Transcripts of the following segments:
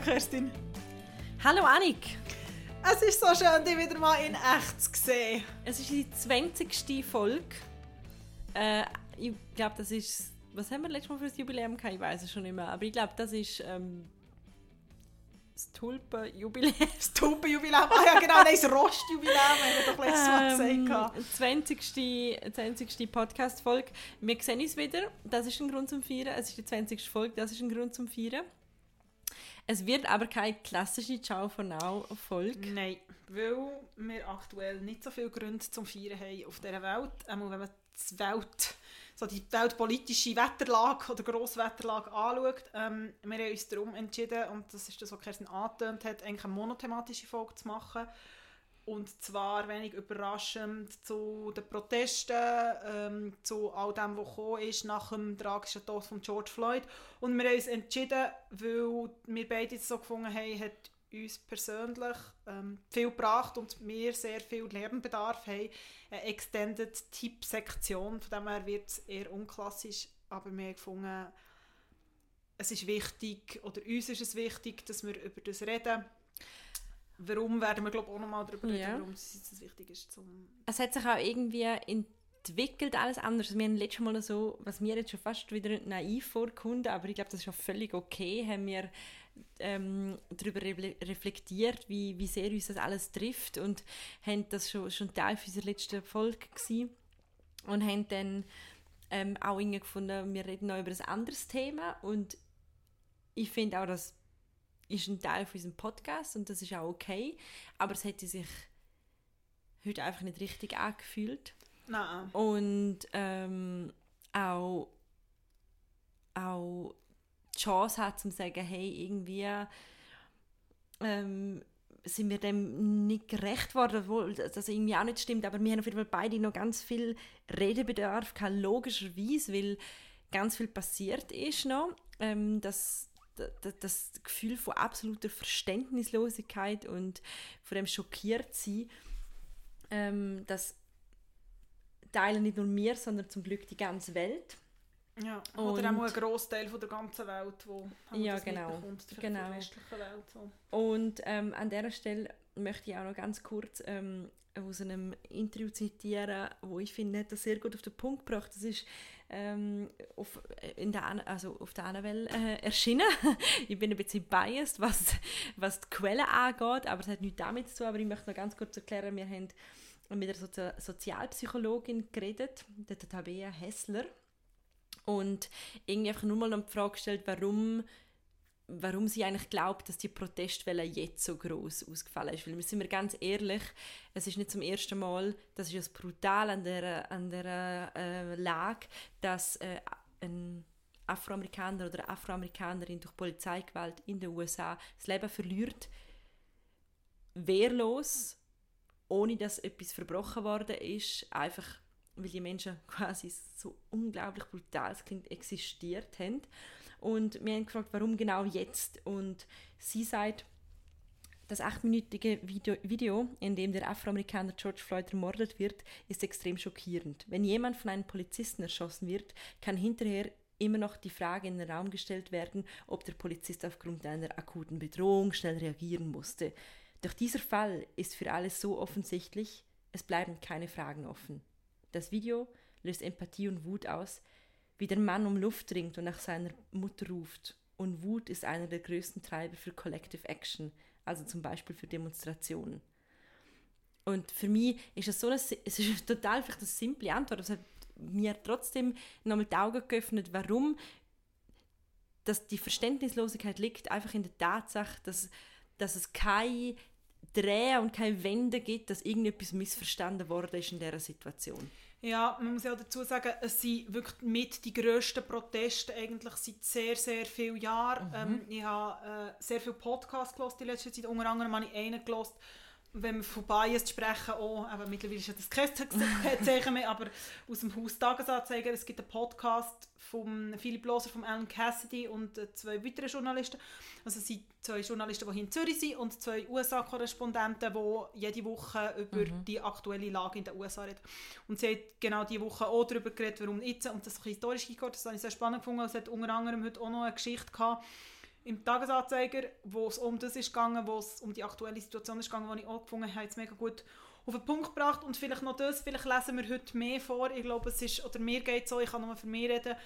Hallo Kerstin. Hallo Annik. Es ist so schön, dich wieder mal in echt zu sehen. Es ist die 20. Folge. Äh, ich glaube, das ist. Was haben wir letztes Mal für das Jubiläum gehabt? Ich weiß es schon nicht mehr. Aber ich glaube, das ist. Ähm, das Tulpenjubiläum. Das Tulpenjubiläum? Ah ja, genau, nein, das Rostjubiläum haben wir doch letztes Mal Ähm, gesagt. 20. 20. Podcast-Folge. Wir sehen uns wieder. Das ist ein Grund zum Feiern. Es ist die 20. Folge. Das ist ein Grund zum Feiern. Es wird aber keine klassische Ciao for Now-Folge. Nein, weil wir aktuell nicht so viele Gründe zum Feiern haben auf dieser Welt. Einmal, wenn man die Welt, so die weltpolitische Wetterlage oder Grosswetterlage anschaut. Ähm, wir haben uns darum entschieden, und das ist das, was Kerstin angetönt hat, eigentlich eine monothematische Folge zu machen. Und zwar wenig überraschend zu den Protesten, ähm, zu all dem, was ist nach dem tragischen Tod von George Floyd. Und wir haben uns entschieden, weil wir beide es so gefunden haben, hat uns persönlich ähm, viel gebracht und wir sehr viel Lernbedarf haben. Eine Extended Tipp-Sektion, von dem her wird es eher unklassisch, aber wir haben gefunden, es ist wichtig, oder uns ist es wichtig, dass wir über das reden. Warum werden wir, glaube auch nochmal darüber reden, Ja. warum es jetzt wichtig ist. Zum es hat sich auch irgendwie entwickelt, alles anders. Wir haben letztes Mal so, was mir jetzt schon fast wieder naiv vorkommt, aber ich glaube, das ist schon völlig okay, haben wir ähm, darüber re reflektiert, wie, wie sehr uns das alles trifft und haben das schon, schon Teil unserer letzten Folge gewesen und haben dann ähm, auch irgendwie gefunden, wir reden noch über ein anderes Thema und ich finde auch, das ist ein Teil von unserem Podcast und das ist auch okay, aber es hätte sich heute einfach nicht richtig angefühlt. Nein. Und ähm, auch, auch die Chance hat, zu sagen, hey, irgendwie ähm, sind wir dem nicht gerecht worden, obwohl das irgendwie auch nicht stimmt, aber wir haben auf jeden Fall beide noch ganz viel Redebedarf, gehabt, logischerweise, weil ganz viel passiert ist noch. Ähm, das, das, Gefühl von absoluter Verständnislosigkeit und von dem schockiert sein, ähm, das teilen nicht nur wir, sondern zum Glück die ganze Welt. Ja. Und- Oder auch ein Grossteil von der ganzen Welt, wo Ja, das genau. Genau. der westlichen Welt. So. Und ähm, an dieser Stelle möchte ich auch noch ganz kurz ähm, aus einem Interview zitieren, wo ich finde, hat das sehr gut auf den Punkt gebracht. Das ist ähm, auf, in der, An- also auf der Annabelle äh, erschienen. ich bin ein bisschen biased, was, was die Quelle angeht, aber es hat nichts damit zu tun. Aber ich möchte noch ganz kurz erklären, wir haben mit einer Sozi Sozialpsychologin geredet, der Tabea Hessler. Und irgendwie einfach nur mal noch die Frage gestellt, warum warum sie eigentlich glaubt, dass die Protestwelle jetzt so groß ausgefallen ist. Weil wir sind wir ganz ehrlich, es ist nicht zum ersten Mal, das ist ja brutal an der, an der äh, Lage, dass äh, ein Afroamerikaner oder eine Afroamerikanerin durch Polizeigewalt in den USA das Leben verliert, wehrlos, ohne dass etwas verbrochen worden ist, einfach weil die Menschen quasi so unglaublich brutal klingt, existiert haben. Und wir haben gefragt, warum genau jetzt? Und sie sagt, das achtminütige Video, Video, in dem der Afroamerikaner George Floyd ermordet wird, ist extrem schockierend. Wenn jemand von einem Polizisten erschossen wird, kann hinterher immer noch die Frage in den Raum gestellt werden, ob der Polizist aufgrund einer akuten Bedrohung schnell reagieren musste. Doch dieser Fall ist für alle so offensichtlich, es bleiben keine Fragen offen. Das Video löst Empathie und Wut aus, wie der Mann um Luft ringt und nach seiner Mutter ruft. Und Wut ist einer der größten Treiber für Collective Action, also zum Beispiel für Demonstrationen. Und für mich ist es so eine, es ist total vielleicht eine simple Antwort, aber es hat mir trotzdem nochmal die Augen geöffnet, warum dass die Verständnislosigkeit liegt einfach in der Tatsache, dass, dass es keine Drehen und keine Wende gibt, dass irgendetwas missverstanden worden ist in dieser Situation. Ja, man muss ja auch dazu sagen, es sind wirklich mit die grössten Proteste eigentlich seit sehr, sehr vielen Jahren. Ähm, ich habe äh, sehr viele Podcasts gehört in letzter Zeit. Unter anderem habe ich einen gehört, wenn wir von Bias sprechen, auch, aber mittlerweile ist ja das kein Zeichen mehr, aber aus dem Haus Tagesanzeiger, es gibt einen Podcast von Philipp Loser, von Alan Cassidy und äh, zwei weiteren Journalisten. Also es sind zwei Journalisten, die hier in Zürich sind und zwei USA-Korrespondenten, die jede Woche über die aktuelle Lage in den USA reden. Und sie hat genau diese Woche auch darüber geredet, warum jetzt, und das ist historisch gegangen, das habe ich sehr spannend gefunden, es hat unter anderem heute auch noch eine Geschichte gehabt, im Tagesanzeiger, wo es um das ist gegangen, wo es um die aktuelle Situation ist gegangen, die ich auch gefunden habe, es mega gut auf den Punkt gebracht. Und vielleicht noch das, vielleicht lesen wir heute mehr vor, ich glaube es ist, oder mir geht so, ich kann nur für mich reden,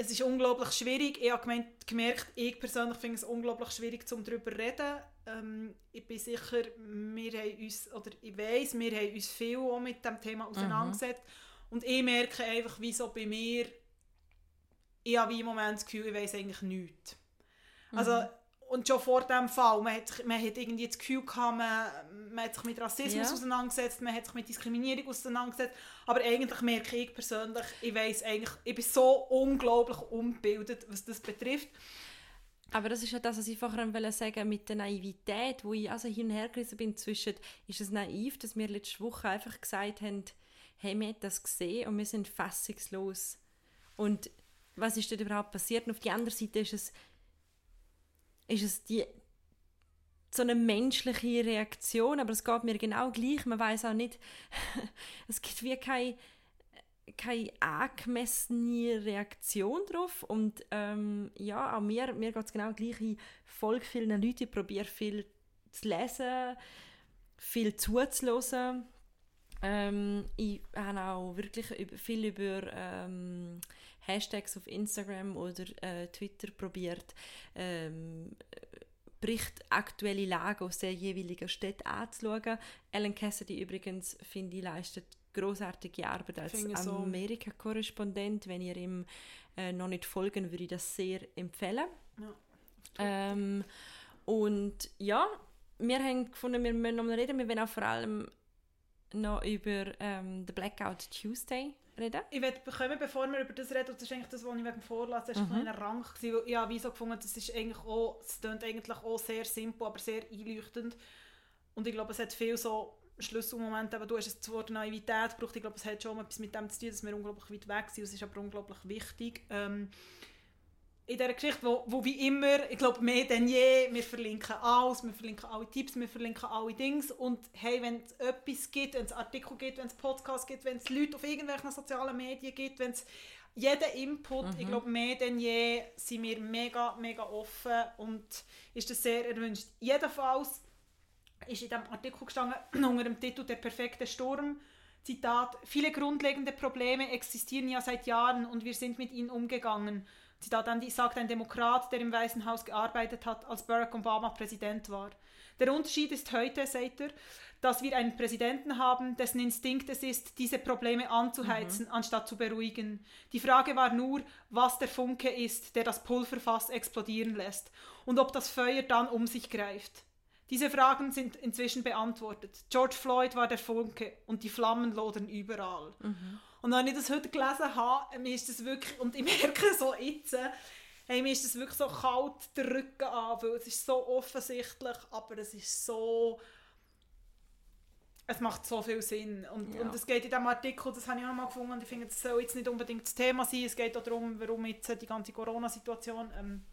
es ist unglaublich schwierig, ich habe gemeint, gemerkt, ich persönlich finde es unglaublich schwierig, um darüber zu reden, ähm, ich bin sicher, wir haben uns, oder ich weiss, wir haben uns viel auch mit dem Thema mhm. auseinandergesetzt. Mhm. und ich merke einfach, wie so bei mir ich habe wie im Moment das Gefühl, ich weiß eigentlich nichts. Also, mhm. und schon vor dem Fall, man hat, man hat irgendwie das Gefühl gehabt, man, man hat sich mit Rassismus ja. auseinandergesetzt, man hat sich mit Diskriminierung auseinandergesetzt, aber eigentlich merke ich persönlich, ich weiß eigentlich, ich bin so unglaublich ungebildet, was das betrifft. Aber das ist ja das, was ich vorher wollte sagen, mit der Naivität, wo ich also hin und her gerissen bin zwischen, ist es naiv, dass wir letzte Woche einfach gesagt haben, hey, wir haben das gesehen und wir sind fassungslos. Und was ist dort überhaupt passiert. Und auf der anderen Seite ist es, ist es die, so eine menschliche Reaktion, aber es geht mir genau gleich. Man weiß auch nicht, es gibt wie keine, keine angemessene Reaktion darauf. Und ähm, ja, auch mir, mir geht es genau gleich. Ich folge vielen Leuten, ich probiere viel zu lesen, viel zuzuhören. Ähm, ich habe auch wirklich viel über ähm, Hashtags auf Instagram oder äh, Twitter probiert, ähm, Bericht aktuelle Lage aus der jeweiligen Stadt anzuschauen. Ellen Cassidy übrigens, finde ich, leistet großartige Arbeit als Amerika-Korrespondent. Wenn ihr ihm äh, noch nicht folgen, würde ich das sehr empfehlen. Ja, ähm, und ja, wir haben gefunden, wir müssen noch mal reden. Wir wollen auch vor allem noch über ähm, den Blackout Tuesday reden? Ich werde bekommen, bevor wir über das reden, das ist eigentlich das, was ich wegen Vorlass, mhm. ein Rang gewesen, ich habe so gefunden, das ist eigentlich auch, es klingt eigentlich auch sehr simpel, aber sehr einleuchtend. Und ich glaube, es hat viel so Schlüsselmomente, aber du hast das Wort Naivität gebraucht, ich glaube, es hat schon etwas mit dem zu tun, dass wir unglaublich weit weg sind, es ist aber unglaublich wichtig. Ähm, in dieser Geschichte, wo, wo wie immer, ich glaube mehr denn je, wir verlinken alles, wir verlinken alle Tipps, wir verlinken alle Dinge und hey, wenn es etwas gibt, wenn es Artikel gibt, wenn es Podcasts gibt, wenn es Leute auf irgendwelchen sozialen Medien gibt, wenn es jeden Input, mhm. ich glaube mehr denn je, sind wir mega, mega offen und ist das sehr erwünscht. Jedenfalls ist in diesem Artikel gestanden, unter dem Titel «Der perfekte Sturm», Zitat, «Viele grundlegende Probleme existieren ja seit Jahren und wir sind mit ihnen umgegangen.» Zitat Ende, sagt ein Demokrat, der im Weißen Haus gearbeitet hat, als Barack Obama Präsident war. Der Unterschied ist heute, sagt er, dass wir einen Präsidenten haben, dessen Instinkt es ist, diese Probleme anzuheizen, mhm. anstatt zu beruhigen. Die Frage war nur, was der Funke ist, der das Pulverfass explodieren lässt und ob das Feuer dann um sich greift. Diese Fragen sind inzwischen beantwortet. George Floyd war der Funke und die Flammen lodern überall. Mhm. Und wenn ich das heute gelesen habe, mir ist das wirklich, und ich merke so jetzt, hey, mir ist das wirklich so kalt der Rücken an, weil es ist so offensichtlich, aber es ist so, es macht so viel Sinn. Und, ja. und es geht in diesem Artikel, das habe ich auch mal gefunden, und ich finde, es soll jetzt nicht unbedingt das Thema sein, es geht auch darum, warum jetzt die ganze Corona-Situation, ähm,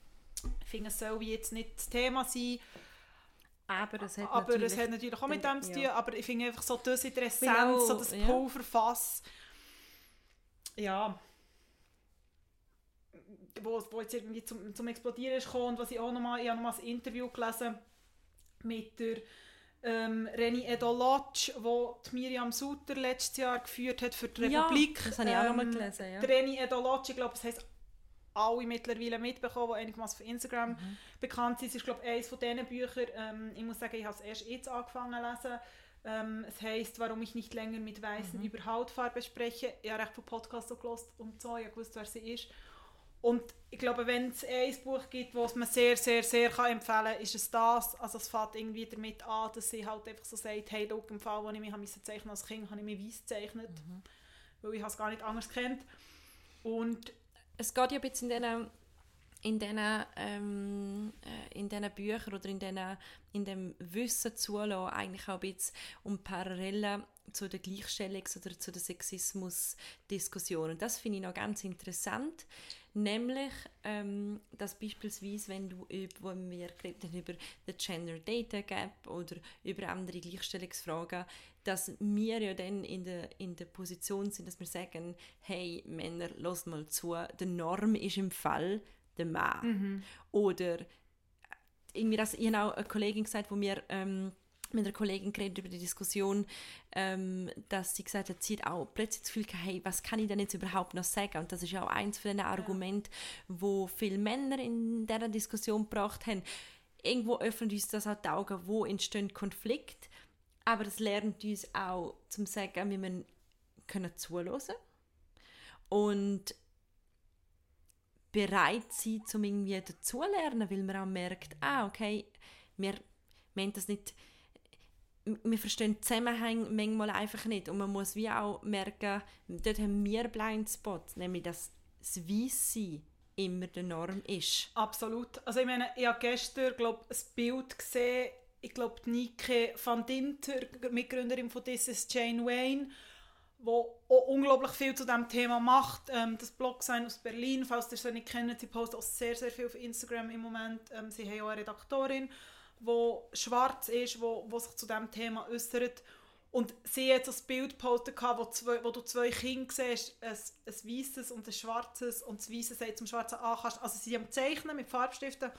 ich finde, es soll jetzt nicht das Thema sein, aber es hat, aber natürlich, es hat natürlich auch mit dem zu tun, ja. aber ich finde einfach so das in der Essenz, so das. Pulverfass, ja, wo, wo jetzt irgendwie zum, zum Explodieren ist gekommen und was ich auch nochmal, ich habe nochmal ein Interview gelesen mit der ähm, Reni Edolacci, wo die Miriam Suter letztes Jahr geführt hat für die Republik. Ja, das habe ich auch ähm, nochmal gelesen, ja. Reni Edolacci, ich glaube, das heisst alle mittlerweile mitbekommen, die einigermaßen auf Instagram mhm. bekannt sind. Es ist, glaube ich, eines von diesen Büchern, ähm, ich muss sagen, ich habe es erst jetzt angefangen zu lesen, ähm, es heisst, warum ich nicht länger mit Weißen mhm. über Hautfarbe spreche. Ich habe recht viele Podcasts so gelost und so, ich wusste, wer sie ist. Und ich glaube, wenn es ein Buch gibt, das man sehr, sehr, sehr kann empfehlen kann, ist es das. Also es fängt irgendwie damit an, dass sie halt einfach so sagt, hey, schau, im Fall, wo ich mich zeichnen als Kind, habe ich mich weiß gezeichnet, mhm. weil ich es gar nicht anders kennt. Und es geht ja ein bisschen in diesen in diesen, ähm, äh, in diesen Büchern oder in, diesen, in dem Wissen zulassen, eigentlich auch ein bisschen um Parallelen zu der Gleichstellungs- oder zu der Sexismus-Diskussion. Das finde ich noch ganz interessant. Nämlich, ähm, dass beispielsweise, wenn du wo wir über den Gender Data Gap oder über andere Gleichstellungsfragen, dass wir ja dann in der, in der Position sind, dass wir sagen, hey Männer, los mal zu, die Norm ist im Fall, der Mann. Oder irgendwie das, ich habe auch eine Kollegin gesagt, wo mir ähm, mit einer Kollegin geredet über die Diskussion, ähm, dass sie gesagt hat, sie hat auch plötzlich das Gefühl hey, was kann ich denn jetzt überhaupt noch sagen? Und das ist ja auch eins von den Argumenten, wo viele Männer in dieser Diskussion gebracht haben. Irgendwo öffnet uns das auch die Augen, wo entstehen Konflikte, aber das lernt uns auch zum sagen, wie man können zuhören und bereit sein, um irgendwie dazulernen, weil man auch merkt, ah, okay, wir, wir haben das nicht, wir verstehen Zusammenhänge manchmal einfach nicht und man muss wie auch merken, dort haben wir Blindspots, nämlich dass das Weisssein immer der Norm ist. Absolut. Also ich meine, ich habe gestern glaub, ein Bild gesehen, ich glaube Nike van Dinter, Mitgründerin von This is Jane Wayne, wo auch unglaublich viel zu diesem Thema macht. Ähm, das Blog sein aus Berlin, falls ihr sie nicht kennt, sie postet auch sehr, sehr viel auf Instagram im Moment. Ähm, sie haben auch eine Redaktorin, die schwarz ist, wo, wo sich zu diesem Thema äußert. Und sie hat ein Bild gepostet, wo, zwei, wo du zwei Kinder siehst, ein, ein weißes und ein schwarzes. Und das weiße sagt zum schwarzen, ah, kannst, also sie haben Zeichnen mit Farbstiften.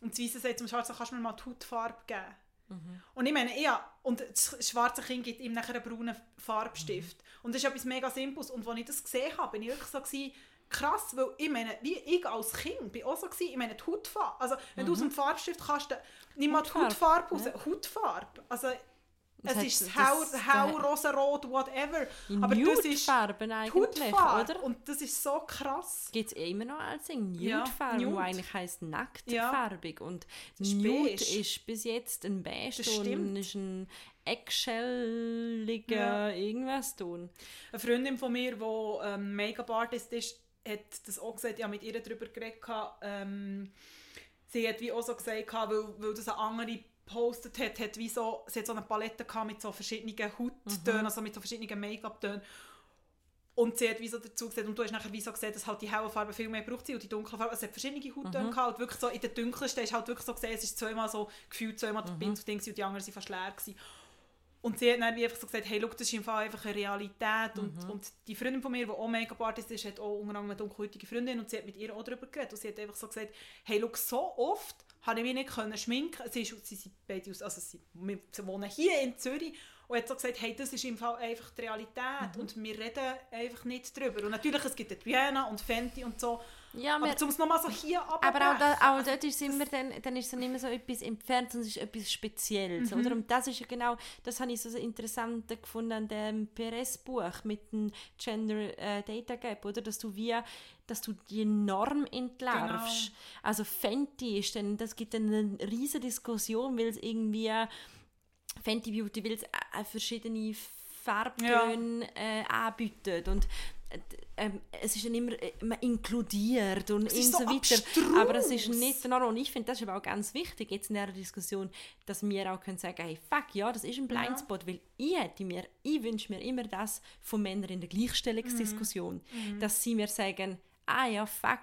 Und das weiße sagt zum schwarzen, kannst du mir mal die Hautfarbe geben. Mhm. Und ich meine, ja, und das schwarze Kind gibt ihm nachher einen braunen Farbstift. Mhm. Und das ist etwas mega Simples. Und als ich das gesehen habe, bin ich wirklich so gewesen, krass, weil ich meine, wie ich als Kind bin auch so gewesen, ich meine, die Hautfarbe, also wenn mhm. du aus dem Farbstift kannst, nimm mal die Hautfarbe raus, ja. Hautfarbe, also es hat, ist hau, hau rosarot, whatever. Aber das ist Farben eigentlich, Hautfarbe. oder? Und das ist so krass. Gibt es immer noch als Nude-Farbe, ja, Nude. eigentlich heisst nacktfarbig. Ja. Und Nude ist, ist bis jetzt ein Beige und ist ein eggshell-liger ja. irgendwas tun. Eine Freundin von mir, die ähm, Make-up-Artist ist, hat das auch gesagt, ich habe mit ihr darüber geredet. Ähm, sie hat wie auch so gesagt, weil, weil das eine andere gepostet hat, hat wie so, sie hat so eine Palette mit so verschiedenen Hauttönen, mhm. also mit so verschiedenen Make-up-Tönen. Und sie hat wie so dazu gesagt, und du hast nachher wie so gesehen, dass halt die helle Farbe viel mehr braucht sie und die dunkle Farbe, es hat verschiedene Hauttöne mhm. gehabt, wirklich so in der dunkelsten ist halt wirklich so gesehen, es ist zweimal so gefühlt zweimal mhm. Ding und die anderen sind fast leer gewesen. Und sie hat dann wie einfach so gesagt, hey, look, das ist im Fall einfach eine Realität. Mhm. Und, und die Freundin von mir, die auch Make-up-Artist ist, hat auch unter anderem eine dunkelhäutige Freundin und sie hat mit ihr auch darüber geredet. Und sie hat einfach so gesagt, hey, look, so oft habe ich mich nicht können schminken. Sie, ist, sie sind beide aus, also sie, sie wohnen hier in Zürich und hat so gesagt, hey, das ist im Fall einfach die Realität mhm. und wir reden einfach nicht darüber. Und natürlich, es gibt Diana und Fenty und so, ja, aber um es nochmal so hier Aber auch, da, auch dort ist es immer, dann, dann ist es nicht mehr so etwas entfernt, sondern es ist etwas Spezielles, mhm. oder? Und das ist ja genau, das habe ich so interessant gefunden an dem Perez-Buch mit dem Gender äh, Data Gap, oder? Dass du wie dass du die Norm entlarvst. Genau. Also Fenty ist dann, das gibt dann eine riesige Diskussion, weil es irgendwie Fenty Beauty will es äh, verschiedene Farbtöne ja. äh, anbietet und ähm, es ist dann immer, äh, man inkludiert und, so, so, weiter. Abstrus. Aber es ist nicht genau. Und ich finde, das ist aber auch ganz wichtig jetzt in dieser Diskussion, dass wir auch können sagen, hey, fuck, ja, das ist ein Blindspot, ja. weil ich hätte mir, ich wünsche mir immer das von Männern in der Gleichstellungsdiskussion, mhm. mhm. dass sie mir sagen, ah ja, fuck,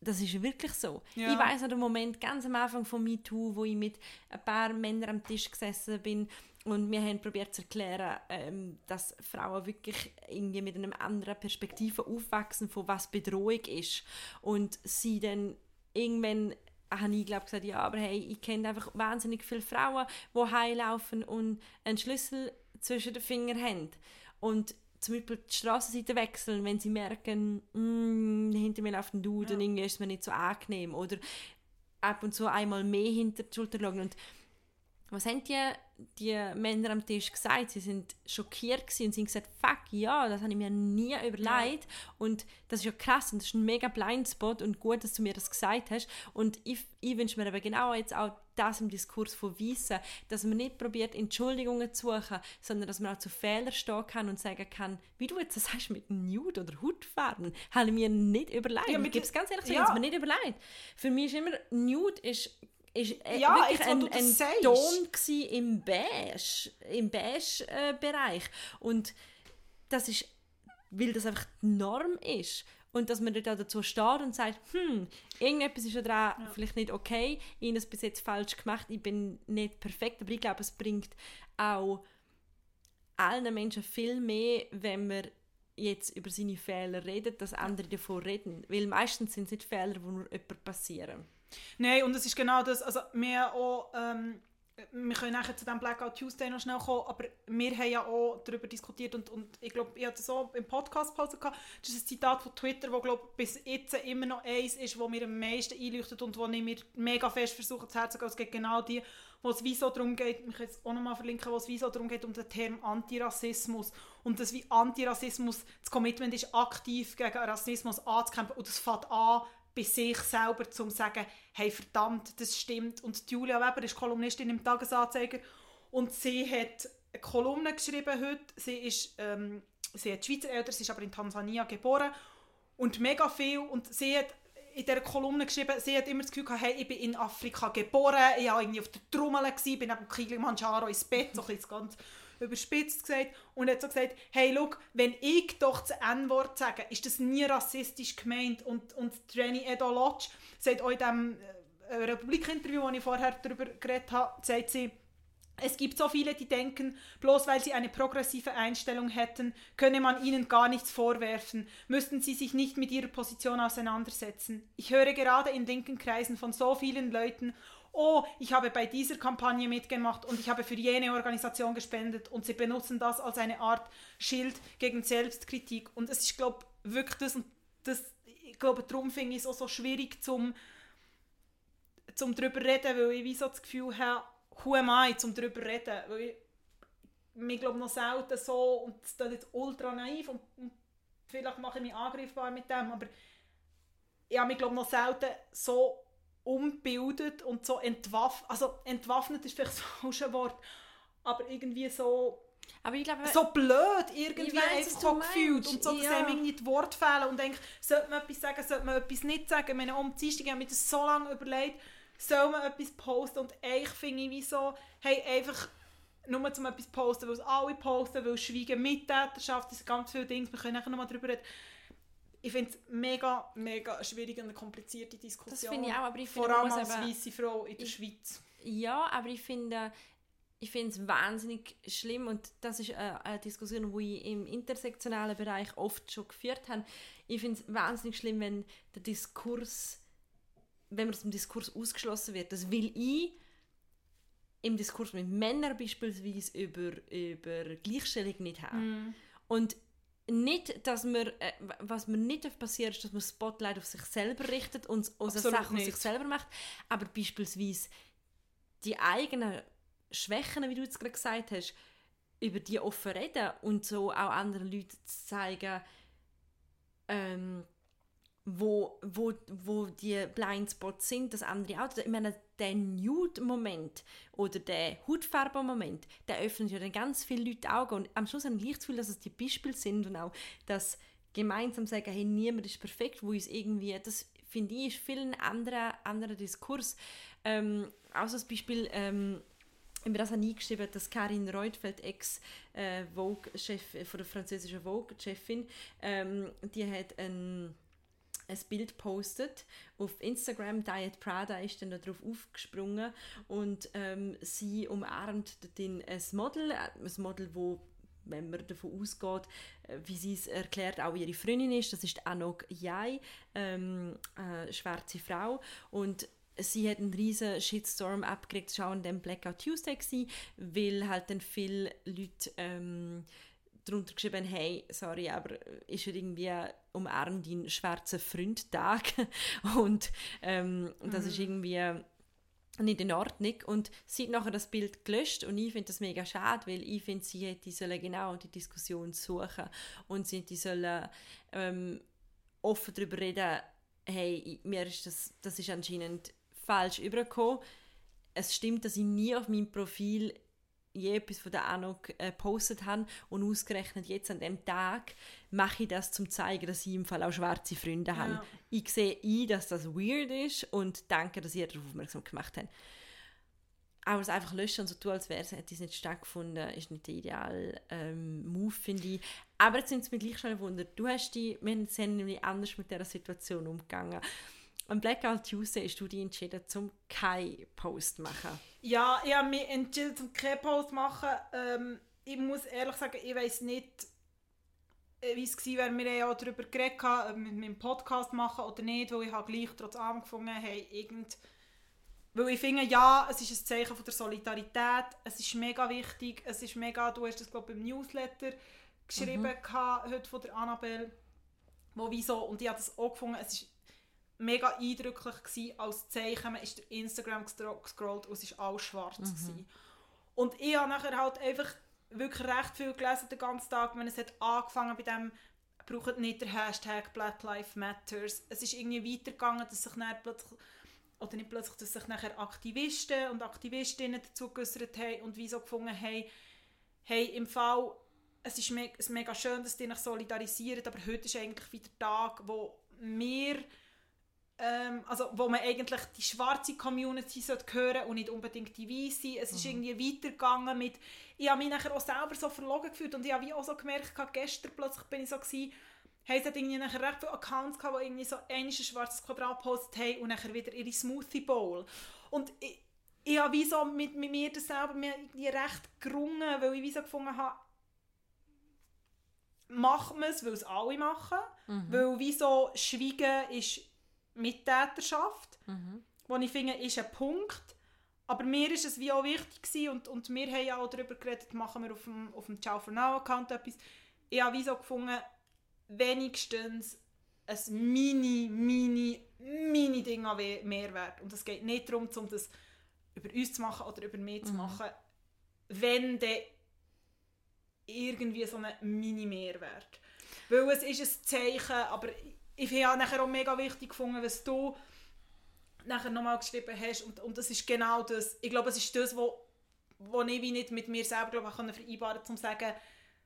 das ist wirklich so. Ja. Ich weiß noch den Moment ganz am Anfang von MeToo, wo ich mit ein paar Männern am Tisch gesessen bin und wir haben probiert zu erklären, ähm, dass Frauen wirklich irgendwie mit einer anderen Perspektive aufwachsen, von was Bedrohung ist. Und sie dann irgendwann habe ich glaube gesagt, ja, aber hey, ich kenne einfach wahnsinnig viele Frauen, die heilaufen und einen Schlüssel zwischen den Fingern haben. Und zum Beispiel die Straßenseite wechseln, wenn sie merken, mm, hinter mir läuft ein Dude ja. und irgendwie ist es mir nicht so angenehm. Oder ab und zu einmal mehr hinter die Schulter schauen. Und was haben die, die Männer am Tisch gesagt? Sie sind schockiert und sie haben gesagt, fuck, ja, das habe ich mir nie überlegt. Und das ist ja krass und das ist ein mega Blindspot und gut, dass du mir das gesagt hast. Und ich, ich wünsche mir aber genau jetzt auch das im Diskurs von Weissen, dass man nicht probiert, Entschuldigungen zu suchen, sondern dass man auch zu Fehlern stehen kann und sagen kann, wie du jetzt sagst mit Nude oder Hautfarben, habe ich mir nicht überlegt. Ja, ich gebe es ganz ehrlich zu, ja. mir nicht überlegt. Für mich ist immer, Nude ist ist äh, ja, wirklich jetzt, ein, ein Ton im Beige, im Beige-Bereich. Äh, und das ist, weil das einfach die Norm ist. Und dass man da dazu steht und sagt, hm, irgendetwas ist ja daran ja. vielleicht nicht okay, ich habe es bis jetzt falsch gemacht, ich bin nicht perfekt, aber ich glaube, es bringt auch allen Menschen viel mehr, wenn man jetzt über seine Fehler redet, dass andere davon reden. Weil meistens sind es nicht Fehler, die nur jemandem passieren. Nein, und es ist genau das, also wir auch, ähm, wir können nachher zu dem Blackout Tuesday noch schnell kommen, aber wir haben ja auch darüber diskutiert und, und ich glaube, ich hatte das auch im Podcast Pause gehabt. Das ist ein Zitat von Twitter, das glaube bis jetzt immer noch eins ist, wo mir am meisten einleuchtet und wo ich mir mega fest versuche zu herzen Es geht genau die, wo es wie so darum geht, ich kann jetzt auch nochmal verlinken, wo es wie so darum geht, um den Term Antirassismus. Und das wie Antirassismus, das Commitment ist aktiv gegen Rassismus anzukämpfen und das fängt an bei sich selber, zu sagen, hey verdammt, das stimmt. Und Julia Weber ist Kolumnistin im Tagesanzeiger und sie hat eine Kolumne geschrieben heute. Sie ist, ähm, sie hat Schweizer Eltern, sie ist aber in Tansania geboren und mega viel. Und sie hat in dieser Kolumne geschrieben, sie hat immer das Gefühl gehabt, hey, ich bin in Afrika geboren, ich war irgendwie auf der Trommel, gewesen, bin neben Kilimanjaro ins Bett, so ein ganz überspitzt gesagt, und hat so gesagt, hey, look, wenn ich doch das N-Wort sage, ist das nie rassistisch gemeint. Und, und Jenny Edo Lodge sagt auch in dem äh, Republik-Interview, das ich vorher darüber geredet habe, sagt sie, es gibt so viele, die denken, bloß weil sie eine progressive Einstellung hätten, könne man ihnen gar nichts vorwerfen, müssten sie sich nicht mit ihrer Position auseinandersetzen. Ich höre gerade in linken Kreisen von so vielen Leuten, oh, ich habe bei dieser Kampagne mitgemacht und ich habe für jene Organisation gespendet und sie benutzen das als eine Art Schild gegen Selbstkritik. Und es ist, glaube ich, wirklich das, und das, ich glaube, darum finde ich es auch so schwierig, zum, zum darüber reden, weil ich wie so das Gefühl habe, who am I, zum darüber reden, weil ich mich, glaube noch selten so, und das ist jetzt ultra naiv und, und vielleicht mache ich mich angreifbar mit dem, aber ich glaube noch selten so umbildet und so entwaffnet, also entwaffnet ist vielleicht so ein Wort, aber irgendwie so aber ich glaube, so blöd irgendwie weiss, einfach so gefühlt und so, dass ja. einem irgendwie die Worte fehlen und denke, sollte man etwas sagen, sollte man etwas nicht sagen. Ich meine, um Dienstag habe ich mir das so lange überlegt, soll man etwas posten und eigentlich finde ich wie so, hey, einfach nur zum etwas posten, weil es alle posten, weil Schweigen Mittäterschaft, das ganz viele Dinge, wir können nachher nochmal darüber reden, ich finde es mega, mega schwierig und eine komplizierte Diskussion. Das finde ich auch, aber ich finde... Vor allem als weiße Frau in der ich, Schweiz. Ja, aber ich finde... Ich finde es wahnsinnig schlimm und das ist eine, Diskussion, die ich im intersektionalen Bereich oft schon geführt habe. Ich finde es wahnsinnig schlimm, wenn der Diskurs, wenn man aus dem Diskurs ausgeschlossen wird. Das will ich im Diskurs mit Männern beispielsweise über, über Gleichstellung nicht haben. Mm. Und nicht, dass man, äh, was mir nicht passiert ist, dass man das Spotlight auf sich selber richtet und aus einer Sache auf sich selber macht, aber beispielsweise die eigenen Schwächen, wie du jetzt gerade gesagt hast, über die offen reden und so auch anderen Leuten zu zeigen, ähm, wo, wo, wo die Blindspots sind, dass andere auch, ich meine, der Nude-Moment oder der Hautfarbe-Moment, der öffnet ja dann ganz viele Leute die Augen und am Schluss habe ich das Gefühl, dass es die Beispiele sind und auch das gemeinsam sagen, hey, niemand ist perfekt, wo uns irgendwie, das finde ich, ist viel ein anderer, anderer Diskurs. Ähm, auch so das Beispiel, ähm, mir das eingeschrieben, dass Karin Reutfeld, Ex-Vogue-Chef äh, von der französischen Vogue-Chefin, ähm, die hat ein ein Bild postet auf Instagram. Diet Prada ist dann darauf aufgesprungen und ähm, sie umarmt ein Model, äh, ein Model, wo wenn man davon ausgeht, äh, wie sie es erklärt, auch ihre Freundin ist. Das ist Anok Yai, ähm, eine schwarze Frau. Und sie hat einen riesen Shitstorm abgekriegt, schon an dem Blackout Tuesday gewesen, weil halt dann viele Leute ähm, darunter geschrieben, hey, sorry, aber ist er irgendwie umarmt deinen schwarzen Freund-Tag und ähm, das ist mhm. irgendwie nicht in Ordnung und sie hat nachher das Bild gelöscht und ich finde das mega schade, weil ich finde, sie hätte sollen genau die Diskussion suchen und sie hätte sollen ähm, offen darüber reden, hey, mir ist das, das ist anscheinend falsch übergekommen. Es stimmt, dass ich nie auf meinem Profil je etwas von der Anok äh, gepostet habe und ausgerechnet jetzt an dem Tag mache ich das zum zeigen, dass ich im Fall auch schwarze Freunde ja. habe. Ich sehe ein, dass das weird ist und danke, dass ihr darauf aufmerksam gemacht habt. Aber es einfach löschen und so tun, als wäre es hätte es nicht stattgefunden, ist nicht der ideale ähm, Move, finde ich. Aber jetzt sind es mir gleich schon ein Wunder. Du hast die, wir sind nämlich anders mit dieser Situation umgegangen. Am Blackout Tuesday hast du dich entschieden, zum keinen Post zu machen. Ja, ich habe mich entschieden, zum keinen Post zu machen. Ähm, ich muss ehrlich sagen, ich weiß nicht, äh, wie es wäre, wir haben ja auch darüber geredet, ob wir mit meinem Podcast machen oder nicht, weil ich habe gleich trotz allem gefunden, hey, irgend... Weil ich finde, ja, es ist ein Zeichen von der Solidarität, es ist mega wichtig, es ist mega, du hast das glaube ich im Newsletter geschrieben Mhm. gehabt, heute von der Annabelle, wo wieso, und ich habe das auch gefunden, es ist mega eindrücklich gewesen, als Zeichen, man ist durch Instagram gescrollt und es ist alles schwarz Mhm. gewesen. Und ich habe nachher halt einfach wirklich recht viel gelesen den ganzen Tag, wenn es hat angefangen bei dem braucht nicht der Hashtag Black Lives Matters. Es ist irgendwie weitergegangen, dass sich dann plötzlich oder nicht plötzlich, dass sich nachher Aktivisten und Aktivistinnen dazu geäußert haben und wieso gefunden haben, hey, im Fall, es ist me es ist mega schön, dass die sich solidarisieren, aber heute ist eigentlich wieder der Tag, wo wir ähm, also wo man eigentlich die schwarze Community sollte hören und nicht unbedingt die weiße. Es ist irgendwie weitergegangen mit, ich habe mich nachher auch selber so verlogen gefühlt und ich habe auch so gemerkt, gestern plötzlich bin ich so gewesen, hey, es hat irgendwie nachher recht viele Accounts gehabt, die irgendwie so ein schwarzes Quadrat gepostet haben und nachher wieder ihre Smoothie Bowl. Und ich, ich habe wie so mit, mit mir das selber mir irgendwie recht gerungen, weil ich wie so gefunden habe, macht man es, weil es alle machen. Weil wieso Schweigen ist Mittäterschaft, wo ich finde, ist ein Punkt. Aber mir ist es wie auch wichtig gewesen und, und wir haben ja auch darüber geredet, machen wir auf dem, auf dem Ciao for Now Account etwas. Ich habe wie so gefunden, wenigstens ein mini, mini, mini Ding an We- Mehrwert. Und es geht nicht darum, um das über uns zu machen oder über mich zu machen, wenn dann irgendwie so einen Mini-Mehrwert. Weil es ist ein Zeichen, aber ich habe nachher auch mega wichtig gefunden, was du nachher nochmal geschrieben hast und, und das ist genau das, ich glaube es ist das, wo, wo ich wie nicht mit mir selber glaube, ich, kann vereinbaren konnte, um zu sagen,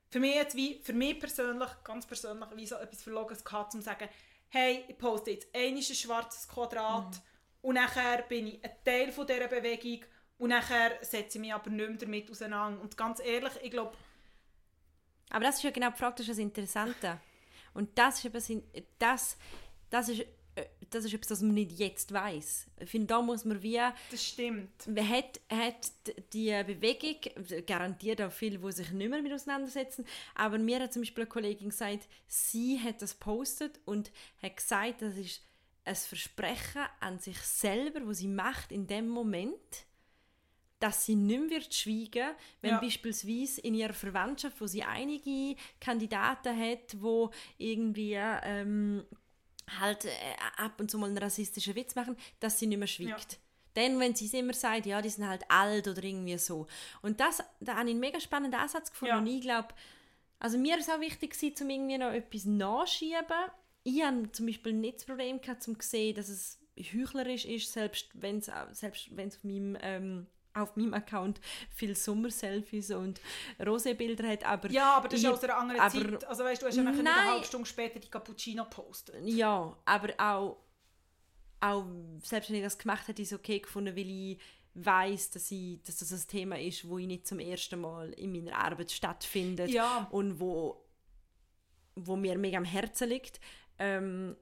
für mich jetzt wie, für mich persönlich, ganz persönlich, wie so etwas Verlogenes gehabt, um zu sagen, hey, ich poste jetzt ein schwarzes Quadrat und nachher bin ich ein Teil von dieser Bewegung und nachher setze ich mich aber nicht mehr damit auseinander. Und ganz ehrlich, ich glaube, Aber das ist ja genau ist das Interessante. Und das ist etwas, das, das ist, äh, das ist etwas, was man nicht jetzt weiß. Ich finde, da muss man wie, das stimmt. man hat, hat die Bewegung, garantiert auch viele, die sich nicht mehr damit auseinandersetzen, aber mir hat zum Beispiel eine Kollegin gesagt, sie hat das postet und hat gesagt, das ist ein Versprechen an sich selber, wo sie macht in dem Moment, dass sie nicht mehr wird schweigen, wenn Ja. beispielsweise in ihrer Verwandtschaft, wo sie einige Kandidaten hat, wo irgendwie ähm, halt äh, ab und zu mal einen rassistischen Witz machen, dass sie nicht mehr schweigt. Dann, wenn sie es immer sagt, ja, die sind halt alt oder irgendwie so. Und das, da habe ich einen mega spannenden Ansatz gefunden. Ja. Und ich glaube, also mir ist auch wichtig, um irgendwie noch etwas nachschieben. Ich habe zum Beispiel nicht das Problem gehabt, um zu sehen, dass es heuchlerisch ist, selbst wenn es selbst wenn's auf meinem ähm, auf meinem Account viele Sommer-Selfies und Rosé-Bilder hat, aber Ja, aber das ist ich- aus einer anderen aber- Zeit. Also weißt du, hast ja nicht eine Nein. halbe Stunde später die Cappuccino gepostet. Ja, aber auch, auch selbst wenn ich das gemacht hätte, ist es okay gefunden, weil ich weiß, dass, ich, dass das ein Thema ist, wo ich nicht zum ersten Mal in meiner Arbeit stattfindet Ja. und wo, wo mir mega am Herzen liegt. Ähm,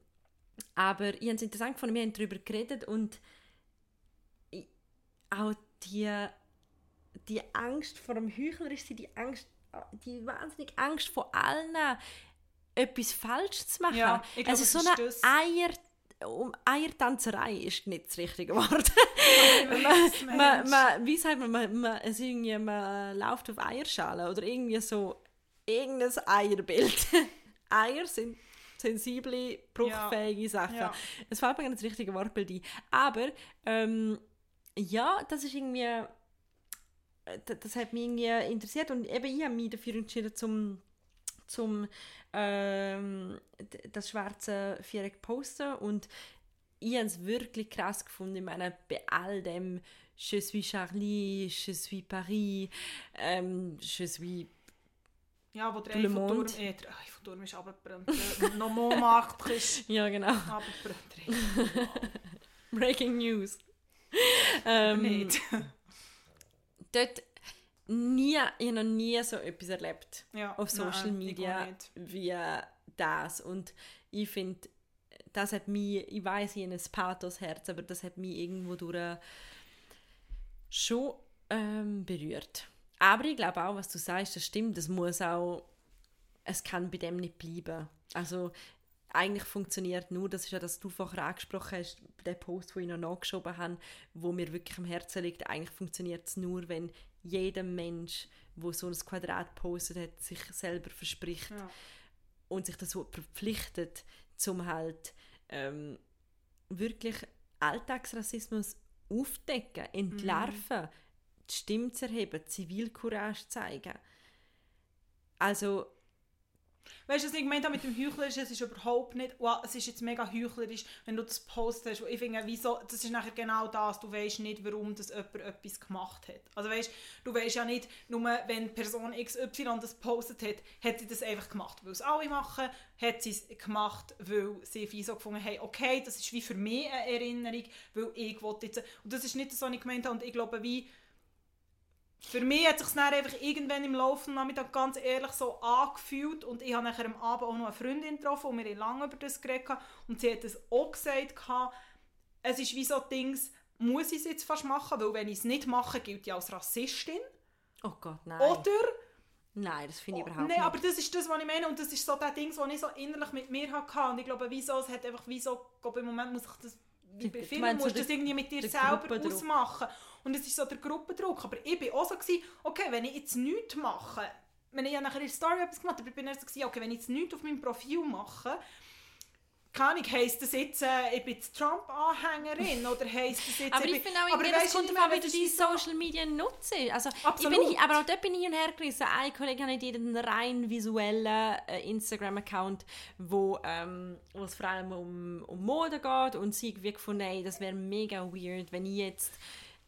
aber ich habe es interessant gefunden, wir haben darüber geredet und ich, auch die, die Angst vor dem Heuchlerisch, die Angst, die wahnsinnige Angst vor allen, etwas falsch zu machen. Ja, es ist so eine. Eier, um, Eiertanzerei ist nicht das richtige Wort. Man, man, man, wie sagt man, man, man, es irgendwie, man läuft auf Eierschalen oder irgendwie so irgendein Eierbild. Eier sind sensible, bruchfähige Sachen. Ja. Es fällt mir nicht das richtige Wortbild ein. Aber ähm, ja, das ist irgendwie äh, das, hat mich irgendwie interessiert und eben ich habe mich dafür entschieden zum zum ähm, das schwarze Viereck posten und ich habe es wirklich krass gefunden. Ich meine, bei all dem Je suis Charlie, Je suis Paris, ähm, Je suis Ja, wo der Eiffelturm, äh, der Eiffelturm ist abgebrannt. Der noch Montmartre ist ja genau abgebrannt. Breaking News. Ähm, Nicht. dort nie, ich habe noch nie so etwas erlebt Ja, auf Social nein, Media wie das und ich finde das hat mich, ich weiß ich habe ein Pathos-Herz, aber das hat mich irgendwo durch schon ähm, berührt. Aber ich glaube auch, was du sagst, das stimmt, das muss auch es kann bei dem nicht bleiben. Also eigentlich funktioniert nur, das ist ja, dass du vorher angesprochen hast, der Post, den ich noch nachgeschoben habe, wo mir wirklich am Herzen liegt, eigentlich funktioniert es nur, wenn jeder Mensch, wo so ein Quadrat postet hat, sich selber verspricht Ja. und sich dazu verpflichtet, zum halt ähm, wirklich Alltagsrassismus aufdecken, entlarven, die Stimme zu erheben, Zivilcourage zeigen. Also Weißt du, was ich gemeint habe mit dem Heuchlerisch? Es ist überhaupt nicht, wow, es ist jetzt mega heuchlerisch, wenn du das postest. Ich finde, wieso, das ist nachher genau das, du weißt nicht, warum das jemand etwas gemacht hat. Also weißt, du weißt ja nicht, nur wenn Person XY das postet hat, hat sie das einfach gemacht, weil es alle machen, hat sie es gemacht, weil sie wie so gefunden haben, okay, das ist wie für mich eine Erinnerung, weil ich wollte jetzt, und das ist nicht das, was ich gemeint habe, und ich glaube, wie, für mich hat es sich dann einfach irgendwann im Laufe des Nachmittags ganz ehrlich so angefühlt und ich habe nachher am Abend auch noch eine Freundin getroffen und wir haben lange über das geredet und sie hat es auch gesagt, es ist wie so Dings, muss ich es jetzt fast machen, weil wenn ich es nicht mache, gilt ich als Rassistin. Oh Gott, nein. Oder, nein, das finde ich überhaupt nein, nicht. aber das ist das, was ich meine und das ist so der Dings, was ich so innerlich mit mir hatte und ich glaube, wieso, es hat einfach wieso, ich glaube, im Moment muss ich das wie bei musst du das irgendwie mit dir selber ausmachen. Und es ist so der Gruppendruck. Aber ich war auch so, gewesen, okay, wenn ich jetzt nichts mache, wenn ich ja nachher in der Story etwas gemacht habe, ich bin dann so, gewesen, okay, wenn ich jetzt nichts auf meinem Profil mache, keine Ahnung, heisst das jetzt, äh, ich bin Trump-Anhängerin oder heisst das jetzt... Aber ich bin- auch, aber irgendwie, das kommt ich davon, wie du die Social Media nutzt. Also, ich bin, aber auch dort bin ich hin und her gerissen. Ein Kollege hat jeden rein visuellen äh, Instagram-Account, wo, ähm, wo es vor allem um, um Mode geht und sie wie gefunden, ey, das wäre mega weird, wenn ich jetzt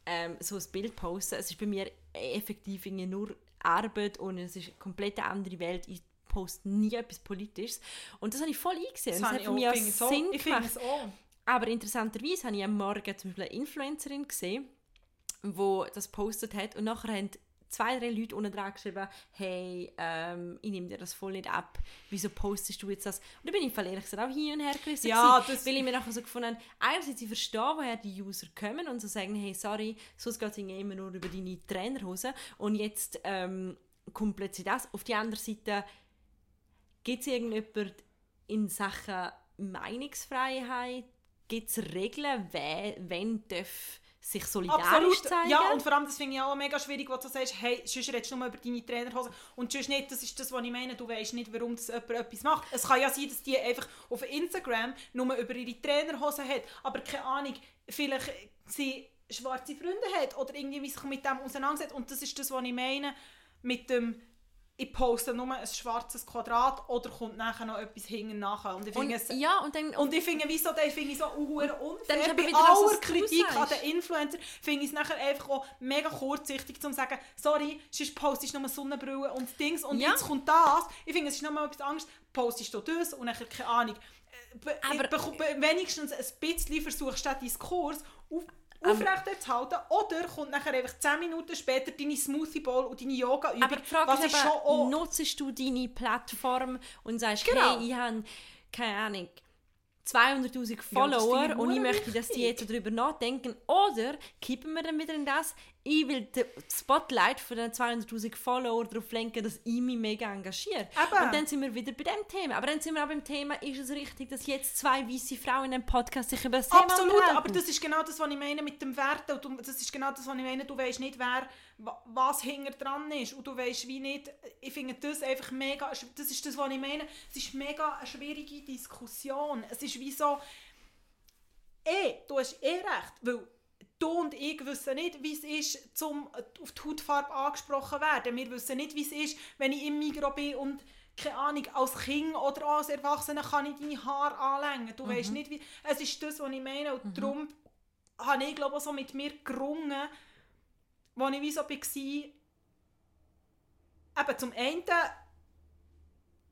ähm, so ein Bild poste. Es ist bei mir effektiv nur Arbeit und es ist eine komplett andere Welt. Ich poste nie etwas Politisches. Und das habe ich voll eingesehen. Das das hat für mich auch so- Sinn finde gemacht. Aber interessanterweise habe ich am Morgen zum Beispiel eine Influencerin gesehen, die das postet hat und nachher haben zwei, drei Leute unten dran geschrieben, hey, ähm, ich nehme dir das voll nicht ab, wieso postest du jetzt das? Und da bin ich voll ehrlich gesagt auch hin und her gerissen, Ja, gewesen, das- weil ich mir nachher so gefunden habe, einerseits ich verstehe, woher die User kommen und so sagen, hey, sorry, sonst geht es immer nur über deine Trainerhose und jetzt ähm, kommt plötzlich das. Auf die andere Seite gibt es irgendjemand in Sachen Meinungsfreiheit, gibt es Regeln, wer, wenn darf sich solidarisch Absolut. zeigen? Ja, und vor allem, das finde ich auch mega schwierig, wo du sagst, hey, sonst redest du nur über deine Trainerhose und sonst nicht, das ist das, was ich meine, du weißt nicht, warum das jemand etwas macht. Es kann ja sein, dass die einfach auf Instagram nur über ihre Trainerhose hat, aber keine Ahnung, vielleicht sie schwarze Freunde hat oder irgendwie wie sich mit dem auseinandersetzt und das ist das, was ich meine mit dem ich poste nur ein schwarzes Quadrat oder kommt nachher noch etwas hinten nachher. Und ich finde es ja, und dann, und ich finde, wieso, das finde ich so unfair Dann ist Bei aller Kritik an den Influencer finde ich es nachher einfach auch mega kurzsichtig, zu sagen, sorry, sonst postest du nur Sonnenbrille und Dings und Ja. jetzt kommt das. Ich finde, es ist nochmal etwas anderes. Postest du das und nachher keine Ahnung. Äh, be- Aber- be- be- wenigstens ein bisschen versuchst du den Diskurs auf, Aufrechterzuhalten oder kommt nachher einfach 10 Minuten später deine Smoothie Bowl und deine Yoga-Übung, aber die Frage was ist ist aber, schon nutzt du deine Plattform und sagst, Genau. hey, ich habe, keine Ahnung, 200'000 das finde Follower ich und ich möchte, dass die jetzt darüber nachdenken. Oder kippen wir dann wieder in das, ich will das Spotlight von den 200'000 Follower darauf lenken, dass ich mich mega engagiere. Eben. Und dann sind wir wieder bei dem Thema. Aber dann sind wir auch beim Thema, ist es richtig, dass jetzt zwei weiße Frauen in einem Podcast sich über das Thema Absolut, unterhalten? aber das ist genau das, was ich meine mit dem Werten. Und du, das ist genau das, was ich meine. Du weißt nicht, wer, wa- was hinter dran ist. Und du weißt wie nicht. Ich finde das einfach mega. Das ist das, was ich meine. Es ist mega eine schwierige Diskussion. Es ist wie so. Eh, du hast eh recht. Weil du und ich wissen nicht, wie es ist, zum auf die Hautfarbe angesprochen werden. Wir wissen nicht, wie es ist, wenn ich im Migros bin und keine Ahnung, als Kind oder auch als Erwachsener kann ich deine Haare anlängen. Du weißt nicht, wie... Es ist das, was ich meine. Und darum habe ich, glaube ich, so mit mir gerungen, wo ich wie so war, eben zum einen,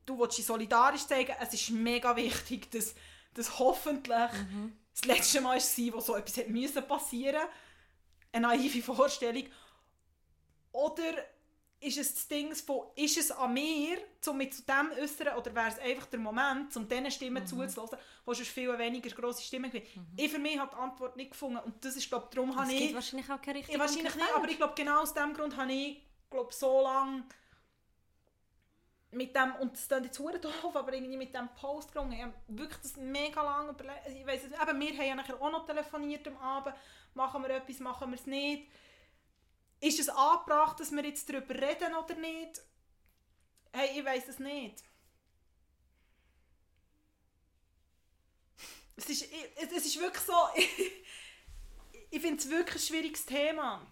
du willst dich solidarisch zeigen, es ist mega wichtig, dass, dass hoffentlich das letzte Mal war, wo so etwas hätte müssen. Passieren Eine naive Vorstellung. Oder ist es das Ding von, ist es an mir, um mich zu dem äußern, oder wäre es einfach der Moment, um diesen Stimmen zuzulassen, wo schon viel weniger grosse Stimmen gibt? Ich für mich habe die Antwort nicht gefunden. Und das ist, glaube darum es habe ich... wahrscheinlich auch keine richtige wahrscheinlich nicht, aber ich glaube, genau aus dem Grund habe ich, glaube so lange mit dem, und das klingt jetzt verdammt doof, aber irgendwie mit dem Post gelungen, ich habe wirklich das mega lange überlegt, ich weiss, eben, wir haben ja nachher auch noch telefoniert am Abend, machen wir etwas, machen wir es nicht. Ist es angebracht, dass wir jetzt darüber reden oder nicht? Hey, ich weiß es nicht. Es ist, es ist wirklich so, ich, ich finde es wirklich ein schwieriges Thema.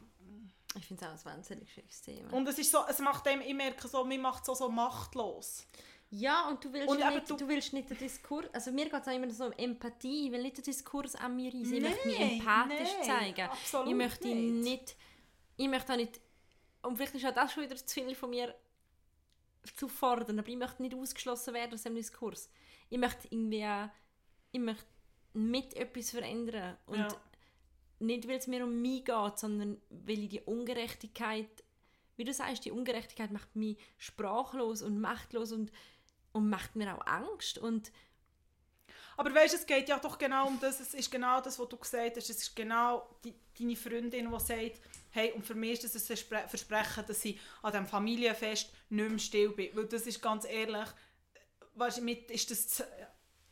Ich finde es auch ein wahnsinnig schwieriges Thema. Und es ist so, es macht dem, ich merke so, mir macht es so, so machtlos. Ja, und du willst, Und nicht, du- du, willst nicht den Diskurs, also mir geht es auch immer so um Empathie, ich will nicht den Diskurs an mir reisen, ich Nein, möchte mich empathisch nein, zeigen. absolut ich möchte nicht. nicht, ich möchte auch nicht, und vielleicht ist auch das schon wieder zu viel von mir zu fordern, aber ich möchte nicht ausgeschlossen werden aus dem Diskurs. Ich möchte irgendwie, auch- ich möchte mit etwas verändern und Ja. Nicht, weil es mir um mich geht, sondern weil ich die Ungerechtigkeit, wie du sagst, die Ungerechtigkeit macht mich sprachlos und machtlos und, und macht mir auch Angst und Aber weißt du, es geht ja doch genau um das, es ist genau das, was du gesagt hast, es ist genau die, deine Freundin, die sagt, hey, und für mich ist das ein Verspre- Versprechen, dass ich an diesem Familienfest nicht mehr still bin, weil das ist ganz ehrlich, weißt, mit ist das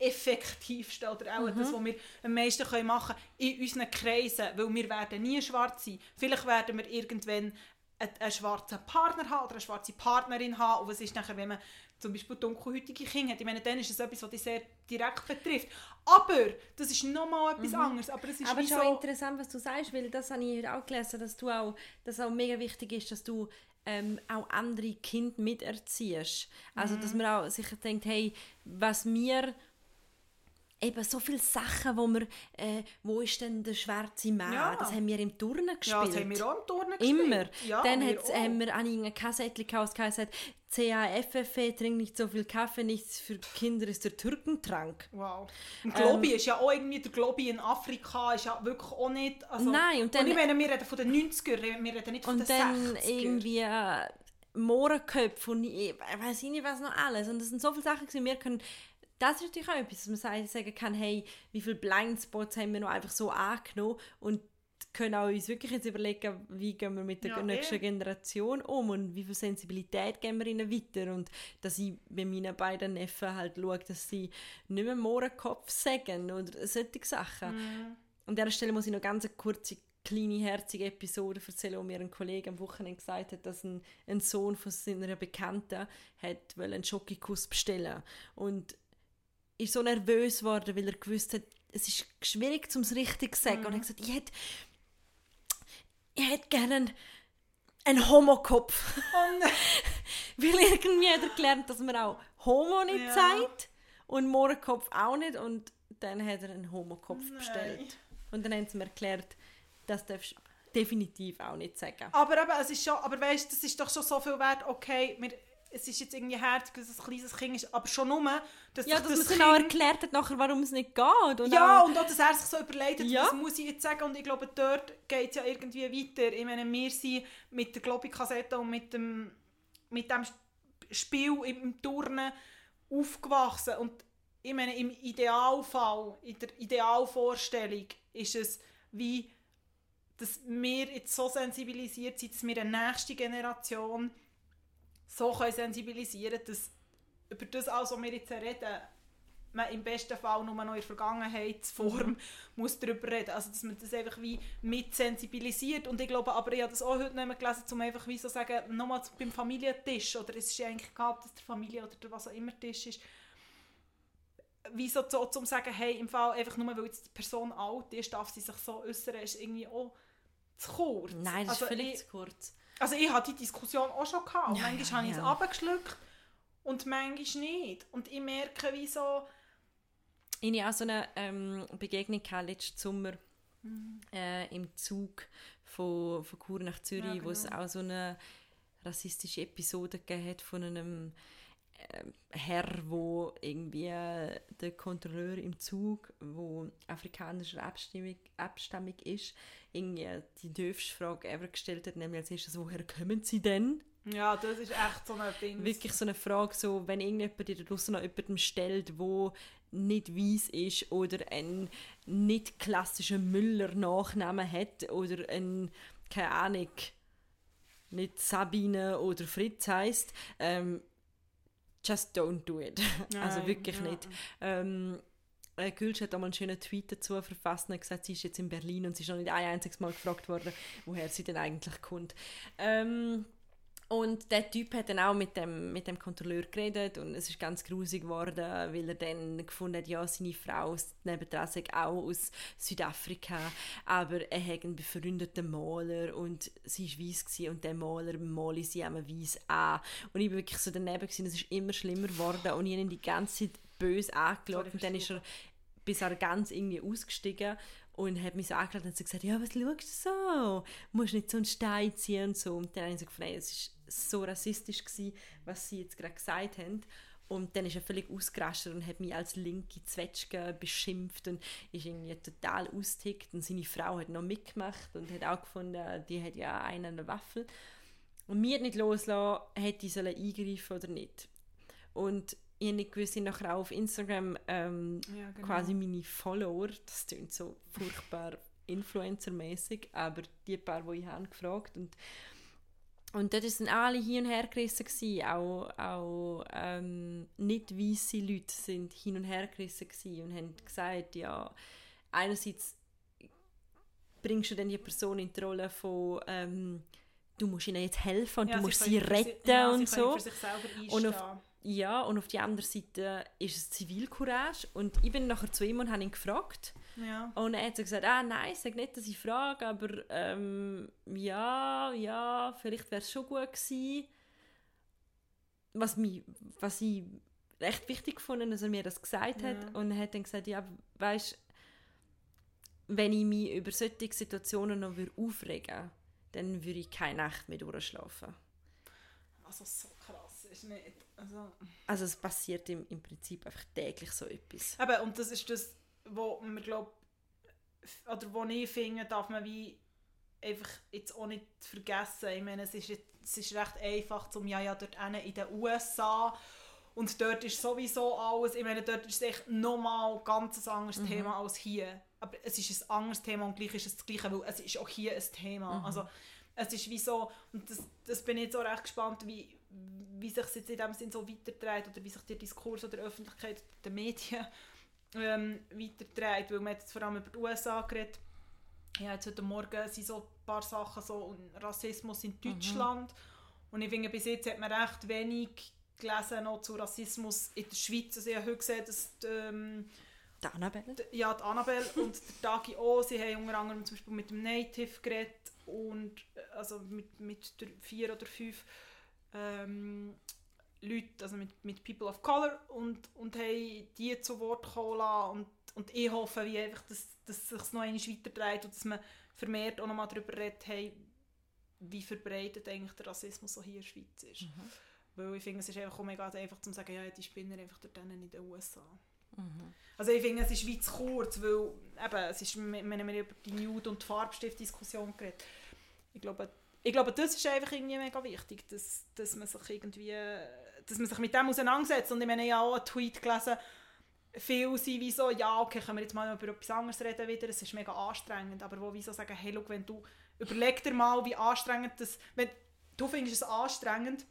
effektivste oder auch das, was wir am meisten können machen können in unseren Kreisen, weil wir werden nie schwarz sein. Vielleicht werden wir irgendwann einen, einen schwarzen Partner haben oder eine schwarze Partnerin haben. Und was ist nachher, wenn man zum Beispiel dunkelhäutige Kinder hat? Ich meine, dann ist es etwas, was dich sehr direkt betrifft. Aber das ist nochmal etwas anderes. Aber es ist aber auch so... interessant, was du sagst, weil das habe ich auch gelesen, dass du auch, dass auch mega wichtig ist, dass du ähm, auch andere Kinder miterziehst. Also, Mhm. dass man auch sich denkt, hey, was mir eben so viele Sachen, wo wir, äh, wo ist denn der schwarze Mann? Ja. Das haben wir im Turnen gespielt. Ja, das haben wir auch im Turnen gespielt. Immer. Ja, Dann wir auch. haben wir an eine Kassettchen gehabt, heisst, CAFFE, trink nicht so viel Kaffee, nichts für Kinder ist der Türkentrank. Wow. Und Globi ist ja auch irgendwie, der Globi in Afrika ist ja wirklich auch nicht... Also, Nein, und dann- ich meine, wir reden von den 90ern, wir reden nicht von Und den dann 60ern. irgendwie äh, Mohrenköpfe und ich weiß nicht was noch alles. Und das sind so viele Sachen gewesen. Wir können, das ist natürlich auch etwas, dass man sagen- kann, hey, wie viele Blindspots haben wir noch einfach so angenommen und können auch uns wirklich jetzt überlegen, wie gehen wir mit der Ja, nächsten eh. Generation um und wie viel Sensibilität geben wir ihnen weiter und dass ich bei meinen beiden Neffen halt schaue, dass sie nicht mehr Mohrenkopf sagen oder solche Sachen. Mhm. An dieser Stelle muss ich noch ganz eine kurze, kleine, herzige Episode erzählen, wo mir ein Kollege am Wochenende gesagt hat, dass ein, ein Sohn von seiner Bekannten hat einen Schokokuss bestellen und ist so nervös geworden, weil er gewusst hat, es ist schwierig, um es richtig zu sagen. Und er hat gesagt, ich hätte, ich hätte gerne einen, einen Homokopf. Oh nein. Weil irgendwie hat er gelernt, dass man auch Homo nicht Ja. sagt und Mohrenkopf auch nicht. Und dann hat er einen Homokopf bestellt. Und dann haben sie mir erklärt, das darfst du definitiv auch nicht sagen. Aber eben, es ist schon, aber weißt, das ist doch schon so viel wert, okay, wir, es ist jetzt irgendwie herzig, dass es ein kleines Kind ist, aber schon nur, dass Ja, dass man das es genau Kind- erklärt hat, nachher, warum es nicht geht. Und Ja, auch, und auch, dass er sich so überlegt hat, Ja. das muss ich jetzt sagen. Und ich glaube, dort geht es ja irgendwie weiter. Ich meine, wir sind mit der Globi-Kassette und mit dem, mit dem Spiel im, im Turnen aufgewachsen. Und ich meine, im Idealfall, in der Idealvorstellung ist es wie, dass wir jetzt so sensibilisiert sind, dass wir eine nächste Generation so können sensibilisieren können, dass über das alles, was wir jetzt reden, man im besten Fall nur noch in der Vergangenheitsform muss darüber reden. Also, dass man das einfach wie mit sensibilisiert. Und ich glaube, aber ich habe das auch heute nicht mehr gelesen, um einfach wie so sagen, nochmal beim Familientisch, oder es ist ja eigentlich egal, ob das der Familie oder der was auch immer Tisch ist, wie so zu, zum sagen, hey, im Fall einfach nur, weil jetzt die Person alt ist, darf sie sich so äußern, ist irgendwie auch zu kurz. Nein, das also ist völlig ich, zu kurz. Also ich hatte die Diskussion auch schon gehabt. Und Ja, manchmal ja, habe ich es ja. abgeschluckt und manchmal nicht. Und ich merke, wie so... Ich hatte auch so eine ähm, Begegnung gehabt letzten Sommer äh, im Zug von, von Chur nach Zürich, Ja, wo es genau. auch so eine rassistische Episode gegeben hat von einem ähm, Herr, wo irgendwie äh, der Kontrolleur im Zug, wo afrikanischer Abstimmung, Abstammung ist, irgendwie die dürfste Frage ever gestellt hat, nämlich als erstes, woher kommen Sie denn? Ja, das ist echt so ein Ding. wirklich so eine Frage, so, wenn irgendjemand dir draussen noch jemandem stellt, wo nicht weiss ist oder einen nicht klassischen Müller-Nachnamen hat oder ein, keine Ahnung, nicht Sabine oder Fritz heisst, ähm, just don't do it. also Nein, wirklich ja. nicht. Ähm, äh, Gülsch hat einmal einen schönen Tweet dazu verfasst und gesagt, sie ist jetzt in Berlin und sie ist noch nicht ein einziges Mal gefragt worden, woher sie denn eigentlich kommt. Ähm, und der Typ hat dann auch mit dem, mit dem Kontrolleur geredet und es ist ganz grusig geworden, weil er dann gefunden hat, ja, seine Frau nebendran sei auch aus Südafrika, aber er hat einen befreundeten Maler und sie war weiss und der Maler male sie einmal weiss an. Und ich war wirklich so daneben gewesen, es ist immer schlimmer geworden und ich habe ihn die ganze Zeit böse angeschaut und dann ist er bis er ganz irgendwie ausgestiegen und hat mich so angeschaut und so gesagt, ja, was schaust du so? Du musst nicht so einen Stein ziehen und so. Und dann habe ich so gefunden, es war so rassistisch, gewesen, was sie jetzt gerade gesagt haben. Und dann ist er völlig ausgerastet und hat mich als linke Zwetschge beschimpft und ist irgendwie total austickt. Und seine Frau hat noch mitgemacht und hat auch gefunden, die hat ja einen eine Waffe. Und mir nicht loslassen, hätte ich eingreifen oder nicht. Und ich nicht gewusst, ich habe nachher auch auf Instagram ähm, Ja, genau. quasi meine Follower, das klingt so furchtbar Influencer-mäßig, aber die paar, die ich habe, gefragt und und dort sind alle hin und her gerissen gewesen. auch, auch ähm, nicht weiße Leute sind hin und her gerissen und haben gesagt, ja, einerseits bringst du dann die Person in die Rolle von ähm, du musst ihnen jetzt helfen und Ja, du musst können sie für retten ja, und sie können so. für sich selber Und auf- Ja, und auf der anderen Seite ist es Zivilcourage. Und ich bin nachher zu ihm und habe ihn gefragt. ja. Und er hat so gesagt, ah nein, sag nicht, dass ich frage, aber ähm, ja, ja, vielleicht wäre es schon gut gewesen. Was, mich, was ich recht wichtig gefunden, dass er mir das gesagt hat. Ja. Und er hat dann gesagt, ja, weißt wenn ich mich über solche Situationen noch aufregen würde, dann würde ich keine Nacht mehr durchschlafen. Also so krass ist nicht. Also, Also es passiert im, im Prinzip einfach täglich so etwas. eben, und das ist das, wo man glaubt, oder wo ich finde, darf man wie einfach jetzt auch nicht vergessen. Ich meine, es ist, jetzt, es ist recht einfach, zum ja, ja, dort in den USA und dort ist sowieso alles, ich meine, dort ist es echt nochmal ein ganz anderes Thema als hier. Aber es ist ein anderes Thema und gleich ist es das Gleiche, weil es ist auch hier ein Thema. Also es ist wie so, und das, das bin ich jetzt auch recht gespannt, wie, wie sich es jetzt in dem Sinn so weitertreibt oder wie sich der Diskurs oder der Öffentlichkeit, der Medien ähm, weitertreibt, weil man hat jetzt vor allem über die USA geredet. Ja, jetzt heute Morgen sind so ein paar Sachen so und Rassismus in Deutschland und ich finde, bis jetzt hat man recht wenig gelesen noch zu Rassismus in der Schweiz. Also ich habe heute gesehen, dass die, ähm, Die Annabelle? D- ja, die Annabelle und der Dagi auch, sie haben unter anderem zum Beispiel mit dem Native geredet und äh, also mit, mit vier oder fünf ähm, Leuten, also mit, mit People of Color und, und haben die zu Wort kommen lassen und, und ich hoffe wie einfach, dass, dass es sich noch einmal weiterdreht und dass man vermehrt auch nochmal darüber redet, hey, wie verbreitet eigentlich der Rassismus so hier in der Schweiz ist. Weil ich finde, es ist einfach auch mega einfach zu sagen, ja, die Spinner einfach dort in den USA. Also ich finde, es ist wie zu kurz, weil eben, es ist, wir, wir über die Nude- und die Farbstift-Diskussion geredet. Ich glaube, ich glaube, das ist einfach irgendwie mega wichtig, dass, dass man sich irgendwie, dass man sich mit dem auseinandersetzt. Und ich meine, ich habe auch einen Tweet gelesen, viele sind wie so, ja, okay, können wir jetzt mal über etwas anderes reden wieder, es ist mega anstrengend, aber wo wie so sagen, hey, schau, wenn du, überleg dir mal, wie anstrengend das, wenn du findest es anstrengend,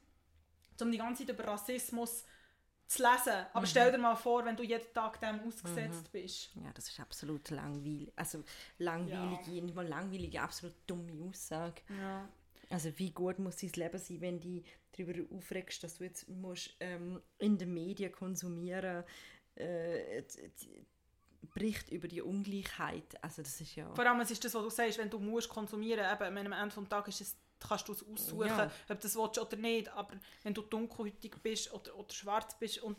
um die ganze Zeit über Rassismus zu lesen, aber stell dir mal vor, wenn du jeden Tag dem ausgesetzt bist. Ja, das ist absolut langweilig. Also langweilige, nicht mal langweilige, absolut dumme Aussage. Ja. Also wie gut muss dein Leben sein, wenn du dich darüber aufregst, dass du jetzt musst, ähm, in den Medien konsumieren äh, d- d- Bericht über die Ungleichheit. Also das ist ja... Vor allem, es ist das, was du sagst, wenn du musst konsumieren musst, am Ende des Tages ist es, kannst du es aussuchen, Ja. ob du das willst oder nicht, aber wenn du dunkelhäutig bist oder, oder schwarz bist und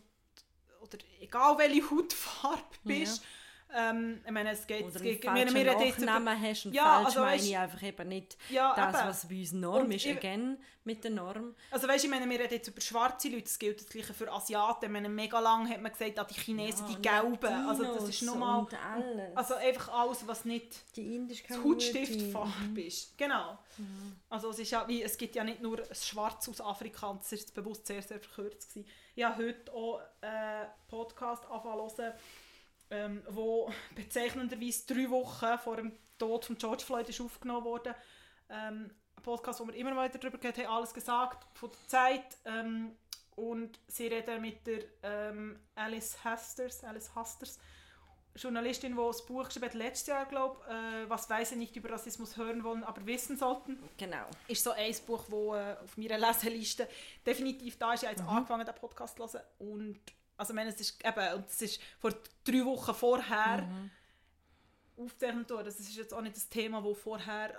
oder egal welche Hautfarbe bist, ähm, ich meine, es geht, Oder es einen geht falschen Nachnamen hast und Ja, falsch also meine ich einfach eben nicht Ja, das, eben. was bei uns Norm Und ist. ich- Again, mit der Norm. Also weißt du, ich meine, wir reden jetzt über schwarze Leute, das gilt das gleiche für Asiaten. Ich meine, mega lang hat man gesagt, ah, die Chinesen, die Gelben. Also das ist nochmal... Also einfach alles, was nicht die indisch das Hautstiftfarbe ist. Genau. Also es, ist ja wie, es gibt ja nicht nur ein Schwarz aus Afrika, und das ist bewusst sehr, sehr verkürzt gewesen. Ich habe heute auch einen Podcast angefangen ähm, wo bezeichnenderweise drei Wochen vor dem Tod von George Floyd ist aufgenommen wurde. Ähm, ein Podcast, wo wir immer weiter darüber geredet haben, alles gesagt, von der Zeit, ähm, und sie reden mit der ähm, Alice Hasters, Alice Hasters, Journalistin, die das Buch geschrieben hat, letztes Jahr, glaube äh, «Was Weise nicht über Rassismus hören wollen, aber wissen sollten». Genau. Ist so ein Buch, das äh, auf meiner Leseliste definitiv da ist. Ich habe jetzt mhm. angefangen, den Podcast zu hören und also, ich meine, es ist eben, und es ist vor drei Wochen vorher mhm aufzeichnen tun. Das ist jetzt auch nicht das Thema, das vorher,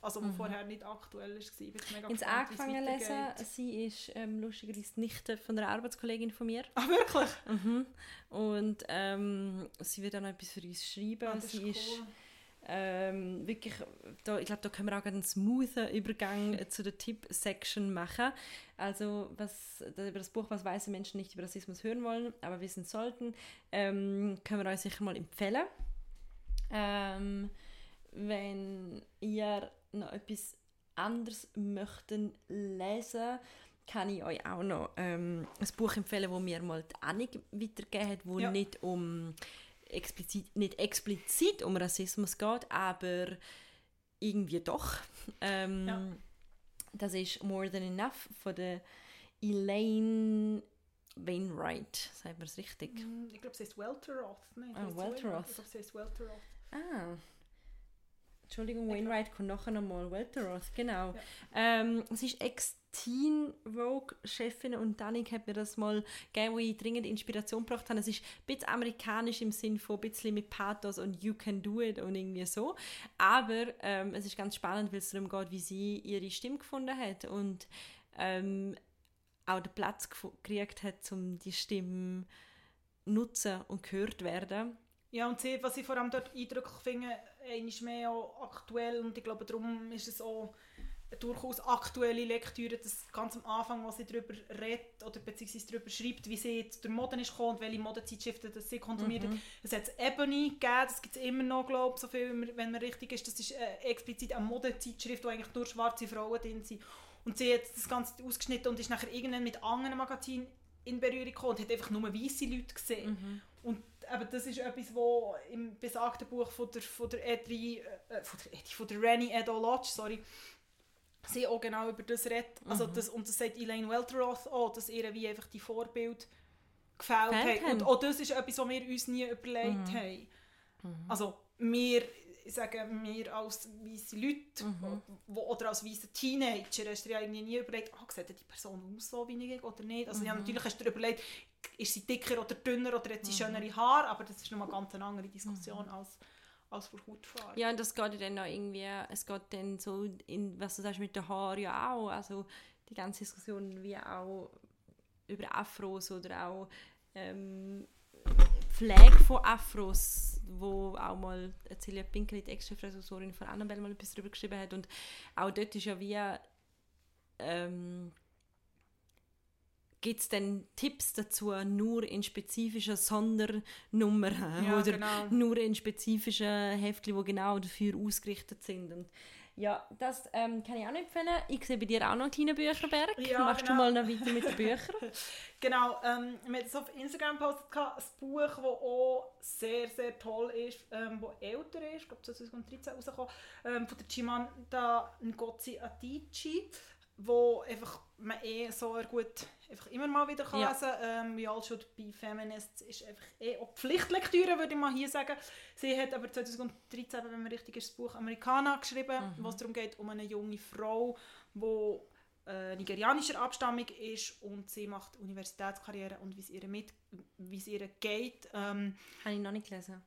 also mhm. vorher nicht aktuell ist. Ich bin mega angefangen zu lesen. Sie ist ähm, lustigerweise Nichte von einer Arbeitskollegin von mir. Ah, wirklich? Mhm. Und ähm, sie wird auch noch etwas für uns schreiben. Ah, sie ist, cool. Ähm, wirklich, da, ich glaube, da können wir auch einen smoothen Übergang zu der Tipp-Section machen. Also was, über das Buch «Was weiße Menschen nicht über Rassismus hören wollen, aber wissen sollten», ähm, können wir euch sicher mal empfehlen. Ähm, wenn ihr noch etwas anderes möchten lesen kann ich euch auch noch ähm, ein Buch empfehlen, wo mir mal die Annik weitergegeben hat, wo ja. nicht um explizit, nicht explizit um Rassismus geht, aber irgendwie doch. Ähm, ja. Das ist More Than Enough von der Elaine Wainwright. Sagt man es richtig? Mm, ich glaube, es heißt Welteroth. Nein, ah, Welteroth. Ich glaube, es heißt Welteroth. Ah. Entschuldigung, Wainwright kommt nachher nochmal. Welteroth, genau. Ja. Ähm, sie ist Ex-Teen Vogue-Chefin und Danik hat mir das mal gegeben, wo ich dringend Inspiration gebracht habe. Es ist ein bisschen amerikanisch im Sinn von ein bisschen mit Pathos und You can do it und irgendwie so. Aber ähm, es ist ganz spannend, weil es darum geht, wie sie ihre Stimme gefunden hat und ähm, auch den Platz gekriegt hat, um die Stimme nutzen und gehört werden. Ja, und sie, was ich vor allem dort eindrücklich finde, ist mehr auch aktuell und ich glaube, darum ist es auch eine durchaus aktuelle Lektüre, dass ganz am Anfang, was sie darüber redet oder beziehungsweise darüber schreibt, wie sie jetzt durch Moden ist gekommen und welche Modezeitschriften das sie konsumiert mhm. hat. Es hat Ebony gegeben, das gibt es immer noch, glaube ich, so viel, wenn man richtig ist. Das ist äh, explizit eine Modezeitschrift, wo eigentlich nur schwarze Frauen drin sind. Und sie hat das Ganze ausgeschnitten und ist nachher irgendwann mit anderen Magazinen in Berührung gekommen und hat einfach nur weiße Leute gesehen. Mhm. Und aber das ist etwas, was im besagten Buch von der, von der Edri, äh, von der, Edri, von der Rennie Edo Lodge, sorry, sie auch genau über das redet. Also mhm. das, und das sagt Elaine Welteroth auch, dass ihr wie einfach die Vorbild gefällt hat. Und auch das ist etwas, was wir uns nie überlegt mhm. haben. Mhm. Also wir ich sage mir als weiße Leute mhm. wo, oder als weiße Teenager hast du dir ja nie überlegt, ah, sieht die Person aus so wie ich oder nicht. Also mhm. ja, natürlich hast du dir überlegt, ist sie dicker oder dünner oder hat sie mhm. schönere Haare, aber das ist nochmal ganz eine andere Diskussion mhm. als als für Hautfarbe. Ja, und das geht dann noch irgendwie, es geht dann so in, was du sagst mit den Haaren ja auch, also die ganze Diskussion wie auch über Afros oder auch ähm, Pflege von Afros, wo auch mal Celia Pinkel, die Ex-Chefresosorin von Annabelle, mal etwas darüber geschrieben hat und auch dort ist ja wie ähm, gibt es denn Tipps dazu, nur in spezifischen Sondernummern ja, oder genau. nur in spezifischen Heftchen, die genau dafür ausgerichtet sind? Und ja, das ähm, kann ich auch nicht empfehlen. Ich sehe bei dir auch noch einen kleinen Bücherberg. Ja, Machst genau. du mal noch weiter mit den Büchern? genau, ähm, wir haben es auf Instagram gepostet, ein Buch, das auch sehr, sehr toll ist, ähm, das älter ist, ich glaube 2013 rausgekommen, ähm, von der Chimanda Ngozi Adichie wo einfach man eh so gut einfach immer mal wieder kann ja. lesen kann. Ähm, wie all schon bei Feminists ist einfach eh auch Pflichtlektüre, würde ich mal hier sagen. Sie hat aber 2013, wenn man richtig ist, das Buch «Americana» geschrieben, mhm. wo es darum geht, um eine junge Frau, die äh, nigerianischer Abstammung ist und sie macht Universitätskarriere und wie es ihr, mit, wie es ihr geht. Ähm, Habe ich noch nicht gelesen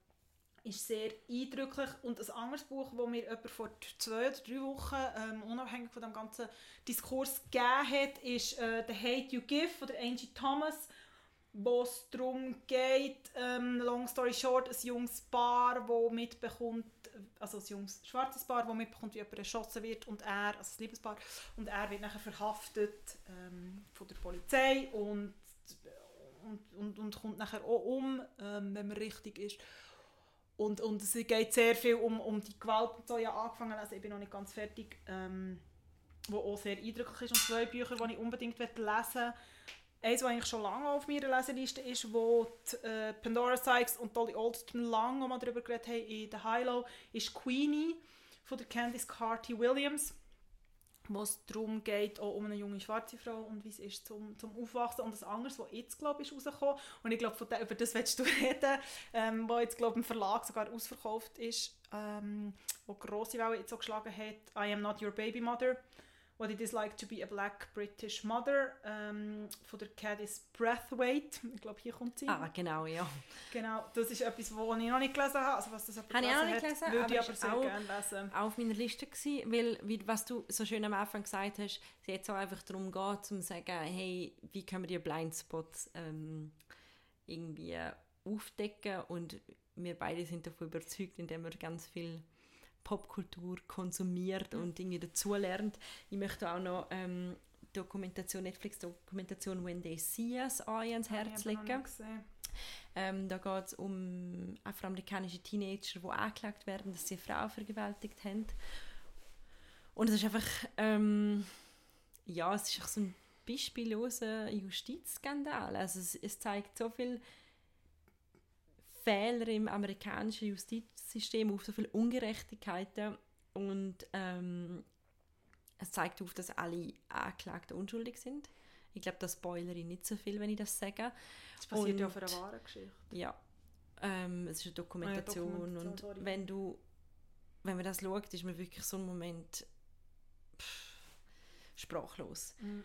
ist sehr eindrücklich. Und ein anderes Buch, das mir jemand vor zwei oder drei Wochen, ähm, unabhängig von dem ganzen Diskurs gegeben hat, ist äh, «The Hate You Give» von Angie Thomas, wo es darum geht, ähm, long story short, ein junges Paar, das mitbekommt, also ein junges schwarzes Paar, das mitbekommt, wie jemand erschossen wird und er, also ein Liebespaar, und er wird nachher verhaftet ähm, von der Polizei und, und, und, und kommt nachher auch um, ähm, wenn man richtig ist. Und, und es geht sehr viel um, um die Gewalt und so. Habe angefangen, also ich bin noch nicht ganz fertig, ähm, wo auch sehr eindrücklich ist. Und zwei Bücher, die ich unbedingt lesen möchte. Eins, das eigentlich schon lange auf meiner Leseliste ist, wo die, äh, Pandora Sykes und Dolly Alderton lange mal darüber geredet haben in The High ist Queenie von der Candice Carty Williams. Wo es darum geht, auch um eine junge schwarze Frau und wie es ist zum, zum Aufwachsen. Und das anderes, was jetzt, glaube ich, rausgekommen, und ich glaube, über das willst du reden, ähm, wo jetzt, glaube im Verlag sogar ausverkauft ist, ähm, wo grosse Welle jetzt so geschlagen hat, I am not your baby mother. What It Is Like to Be a Black British Mother ähm, von der Cadis Breathwaite. Ich glaube, hier kommt sie. Ah, genau, ja. Genau, das ist etwas, was ich noch nicht gelesen habe. Also was das habe ich auch noch nicht gelesen, würde ich aber sehr gerne lesen. Auch auf meiner Liste gewesen, weil, wie, was du so schön am Anfang gesagt hast, es jetzt auch einfach darum geht, zu sagen, hey, wie können wir die Blindspots ähm, irgendwie aufdecken und wir beide sind davon überzeugt, indem wir ganz viel Popkultur konsumiert mhm. und irgendwie dazulernt. Ich möchte auch noch ähm, Dokumentation, Netflix-Dokumentation «When They See Us» ans Herz legen. Ähm, da geht es um afroamerikanische Teenager, die angeklagt werden, dass sie Frauen vergewaltigt haben. Und es ist einfach, ähm, ja, es ist so ein beispielloser Justizskandal. Also es, es zeigt so viel Fehler im amerikanischen Justizsystem, auf so viele Ungerechtigkeiten und ähm, es zeigt auf, dass alle Angeklagten unschuldig sind. Ich glaube, das spoilere ich nicht so viel, wenn ich das sage. Das passiert und, ja auf einer wahren Geschichte. Ja, ähm, es ist eine Dokumentation, ah, ja, Dokumentation und sorry. wenn du wenn man das schaut, ist man wirklich so ein Moment pff, sprachlos. Mhm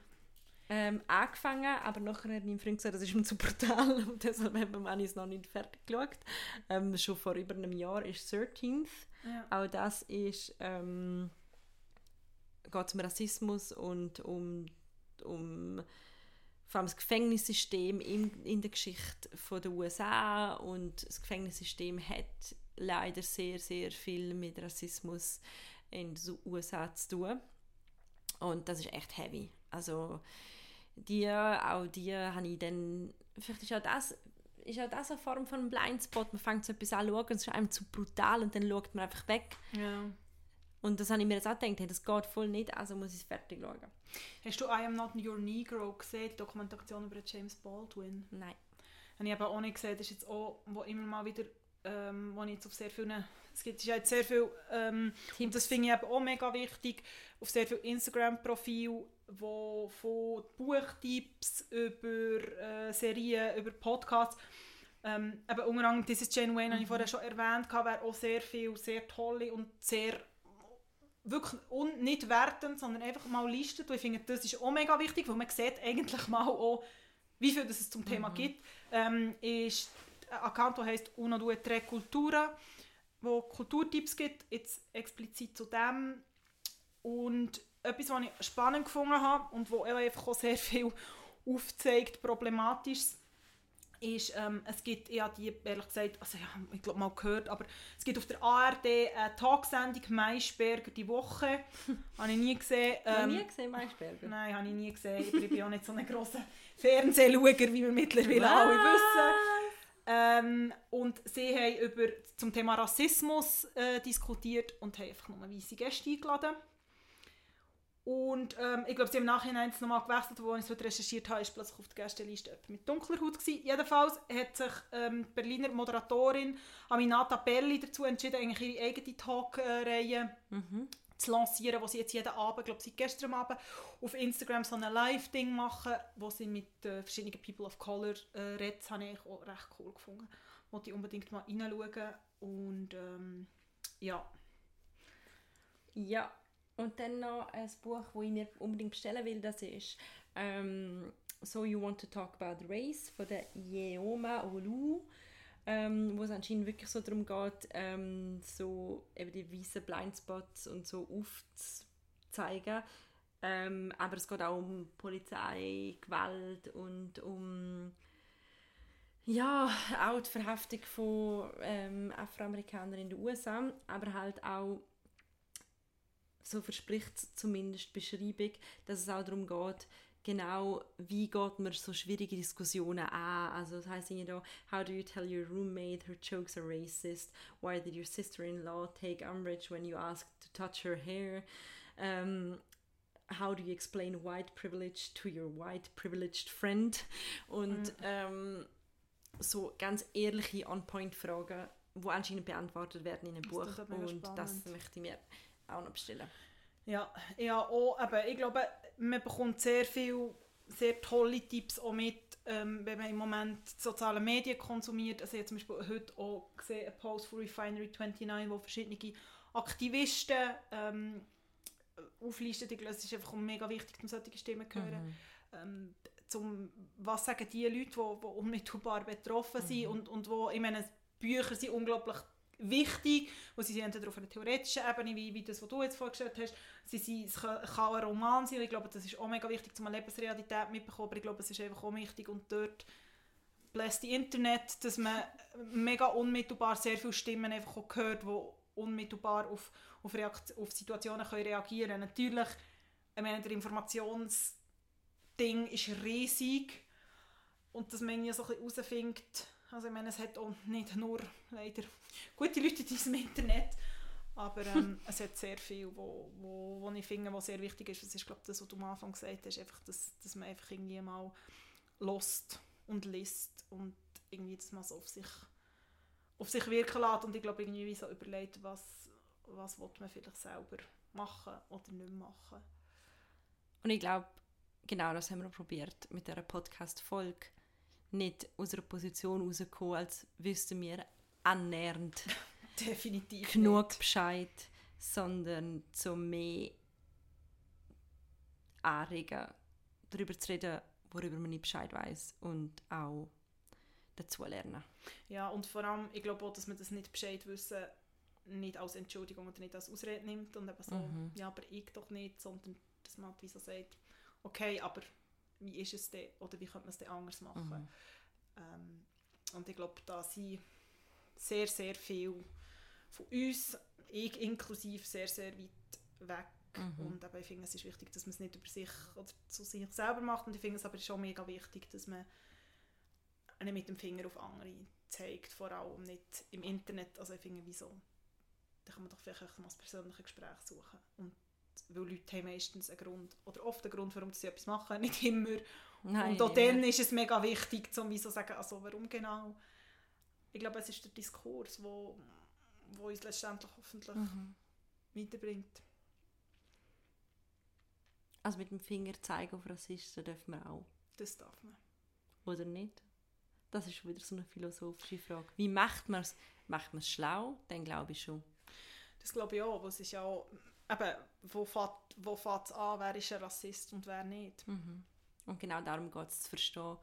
ähm, angefangen, aber nachher hat mein Freund gesagt, das ist ihm zu brutal und deshalb haben wir es noch nicht fertig geschaut. Ähm, schon vor über einem Jahr ist 13th. Ja. Auch das ist ähm, geht um Rassismus und um, um vor allem das Gefängnissystem in, in der Geschichte von der USA und das Gefängnissystem hat leider sehr, sehr viel mit Rassismus in den USA zu tun. Und das ist echt heavy. Also die, auch die habe ich dann, vielleicht ist auch das, ist auch das eine Form von einem Blindspot. Man fängt so etwas an zu schauen, es ist einem zu brutal und dann schaut man einfach weg. Ja. Und das habe ich mir jetzt auch gedacht, hey, das geht voll nicht, also muss ich es fertig schauen. Hast du I Am Not Your Negro gesehen, die Dokumentation über James Baldwin? Nein. Habe ich aber auch nicht gesehen, das ist jetzt auch, wo immer mal wieder, ähm, wo ich jetzt auf sehr vielen, es gibt ja jetzt sehr viel, ähm, und das finde ich eben auch mega wichtig, auf sehr vielen Instagram-Profilen wo von Buchtipps über äh, Serien, über Podcasts, ähm, eben unter anderem dieses Jane Wayne, mhm. habe ich vorher schon erwähnt, wäre auch sehr viel, sehr tolle und sehr wirklich un nicht wertend, sondern einfach mal listet. Und ich finde, das ist auch mega wichtig, weil man sieht eigentlich mal auch, wie viel es zum Thema mhm. gibt. Ähm, ist ein Account, der heisst Uno Due Tre Cultura, wo Kulturtipps gibt, jetzt explizit zu dem. Und etwas, was ich spannend gefunden habe und wo einfach auch sehr viel aufzeigt, problematisch ist, ähm, es gibt, ich habe die ehrlich gesagt, also ja, ich glaube mal gehört, aber es gibt auf der ARD eine Talksendung «Maischberger die Woche». habe ich nie gesehen. Ähm, nie gesehen, Maischberger? Nein, habe ich nie gesehen. Ich bin auch nicht so ein grosser Fernsehschauer, wie wir mittlerweile Was? alle wissen. Ähm, und sie haben über, zum Thema Rassismus äh, diskutiert und haben einfach nur weiße Gäste eingeladen. Und ähm, ich glaube, sie haben im Nachhinein nochmal gewechselt, wo ich es recherchiert habe, ist plötzlich auf der Gästeliste jemand mit dunkler Haut gewesen. Jedenfalls hat sich ähm, die Berliner Moderatorin Aminata Belli dazu entschieden, eigentlich ihre eigene Talkreihe mhm. zu lancieren, wo sie jetzt jeden Abend, glaube seit gestern Abend, auf Instagram so ein Live-Ding machen, wo sie mit äh, verschiedenen People of Color äh, redet. Habe ich auch recht cool gefunden. Wollte ich unbedingt mal reinschauen. Und ähm, ja. Ja, und dann noch ein Buch, das ich mir unbedingt bestellen will, das ist ähm, «So You Want to Talk About Race» von der Yeoma Olu, ähm, wo es anscheinend wirklich so darum geht, ähm, so eben die weißen Blindspots und so aufzuzeigen. Ähm, aber es geht auch um Polizei, Gewalt und um ja, auch die Verhaftung von ähm, Afroamerikanern in den USA, aber halt auch so verspricht zumindest die Beschreibung, dass es auch darum geht, genau, wie geht man so schwierige Diskussionen an. Also das heißt hier, how do you tell your roommate her jokes are racist? Why did your sister-in-law take umbrage when you asked to touch her hair? Um, how do you explain white privilege to your white privileged friend? Und mhm. ähm, so ganz ehrliche On-Point-Fragen, die anscheinend beantwortet werden in einem Buch. Und das möchte ich mir auch noch bestellen. Ja, ja auch, aber ich glaube, man bekommt sehr viel, sehr tolle Tipps auch mit, ähm, wenn man im Moment soziale Medien konsumiert. Also ich habe zum Beispiel heute auch gesehen, einen Post von Refinery29, wo verschiedene Aktivisten ähm, auflisten. Ich glaube, es ist einfach mega wichtig, um solche Stimmen zu hören. Mhm. Ähm, zum, was sagen die Leute, die, die unmittelbar betroffen sind mhm. und, und wo, ich meine, Bücher sind unglaublich wichtig, wo sie sind entweder auf einer theoretischen Ebene, wie, wie das, was du jetzt vorgestellt hast, sie sind, es kann, kann ein Roman sein, ich glaube, das ist auch mega wichtig, um eine Lebensrealität mitbekommen, aber ich glaube, es ist einfach auch wichtig und dort bläst die Internet, dass man mega unmittelbar sehr viele Stimmen einfach auch hört, die unmittelbar auf, auf, Reakt auf Situationen können reagieren können. Natürlich, ich meine, der Informationsding ist riesig und dass man ja so ein bisschen herausfindet, also ich meine, es hat auch nicht nur leider gute Leute in diesem Internet, aber ähm, es hat sehr viel, wo, wo, wo ich finde, was sehr wichtig ist. Das ist, glaube das, was du am Anfang gesagt hast, einfach, dass, dass man einfach irgendwie mal lost und liest und irgendwie, dass man es auf sich, auf sich wirken lässt und ich glaube, irgendwie so überlegt, was, was man vielleicht selber machen oder nicht machen. Und ich glaube, genau das haben wir probiert mit dieser Podcast-Folge nicht aus einer Position rausgekommen, als wüssten wir annähernd Definitiv genug nicht. Bescheid, sondern zum mehr anregen, darüber zu reden, worüber man nicht Bescheid weiß und auch dazu lernen. Ja, und vor allem, ich glaube auch, dass man das nicht Bescheid wissen nicht als Entschuldigung oder nicht als Ausrede nimmt und eben so, mhm. ja, aber ich doch nicht, sondern dass man halt wie so sagt, okay, aber wie ist es denn oder wie könnte man es denn anders machen. Mhm. Ähm, und ich glaube, da sind sehr, sehr viel von uns, ich inklusive, sehr, sehr weit weg. Mhm. Und aber ich finde, es ist wichtig, dass man es nicht über sich oder zu sich selber macht. Und ich finde es aber schon mega wichtig, dass man nicht mit dem Finger auf andere zeigt, vor allem nicht im Internet. Also ich finde, wieso? Da kann man doch vielleicht mal das persönliche Gespräch suchen. Und weil Leute haben meistens einen Grund, oder oft einen Grund, warum sie etwas machen, nicht immer. Nein, und auch dann ist es mega wichtig, um zu sagen, also warum genau. Ich glaube, es ist der Diskurs, wo, wo uns letztendlich hoffentlich mhm. weiterbringt. Also mit dem Finger zeigen auf Rassisten dürfen wir auch. Das darf man. Oder nicht? Das ist wieder so eine philosophische Frage. Wie macht man es? Macht man es schlau? Dann glaube ich schon. Das glaube ich auch, aber es ist ja auch eben, wo fängt wo es an, wer ist ein Rassist und wer nicht. Mhm. Und genau darum geht es zu verstehen.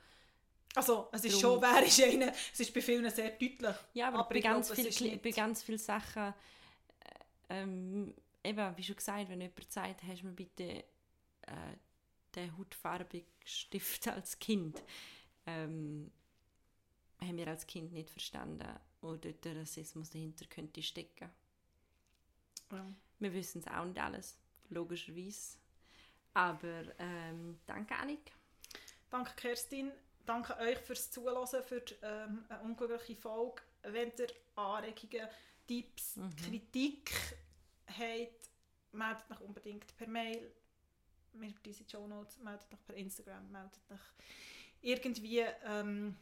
Also, es ist Darum, schon, wer ist einer, es ist bei vielen sehr deutlich. Ja, aber, aber bei, ganz glaube, viel, bei ganz vielen Sachen, äh, ähm, eben, wie schon gesagt, wenn jemand sagt, hast du mir bitte äh, den hautfarbigen Stift als Kind, ähm, haben wir als Kind nicht verstanden, wo dort der Rassismus dahinter könnte stecken. Ja. Wir wissen es auch nicht alles, logischerweise. Aber ähm, danke, Annik. Danke, Kerstin. Danke euch fürs Zuhören, für die, ähm, eine unglaubliche Folge. Wenn ihr Anregungen, Tipps, mhm. Kritik habt, meldet euch unbedingt per Mail. Wir diese Show Notes, meldet euch per Instagram, meldet euch irgendwie. Ähm,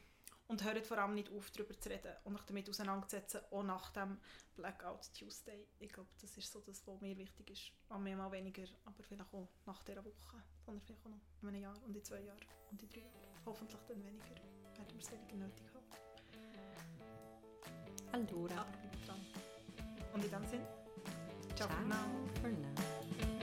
und hört vor allem nicht auf, darüber zu reden und euch damit auseinanderzusetzen, auch nach dem Blackout Tuesday. Ich glaube, das ist so das, was mir wichtig ist. An mir mal weniger, aber vielleicht auch nach dieser Woche, sondern vielleicht auch noch in einem Jahr und in zwei Jahren und in drei Jahren. Hoffentlich dann weniger, werden wir es weniger nötig haben. Allora. Und in dem Sinne, ciao, ciao for now. For now.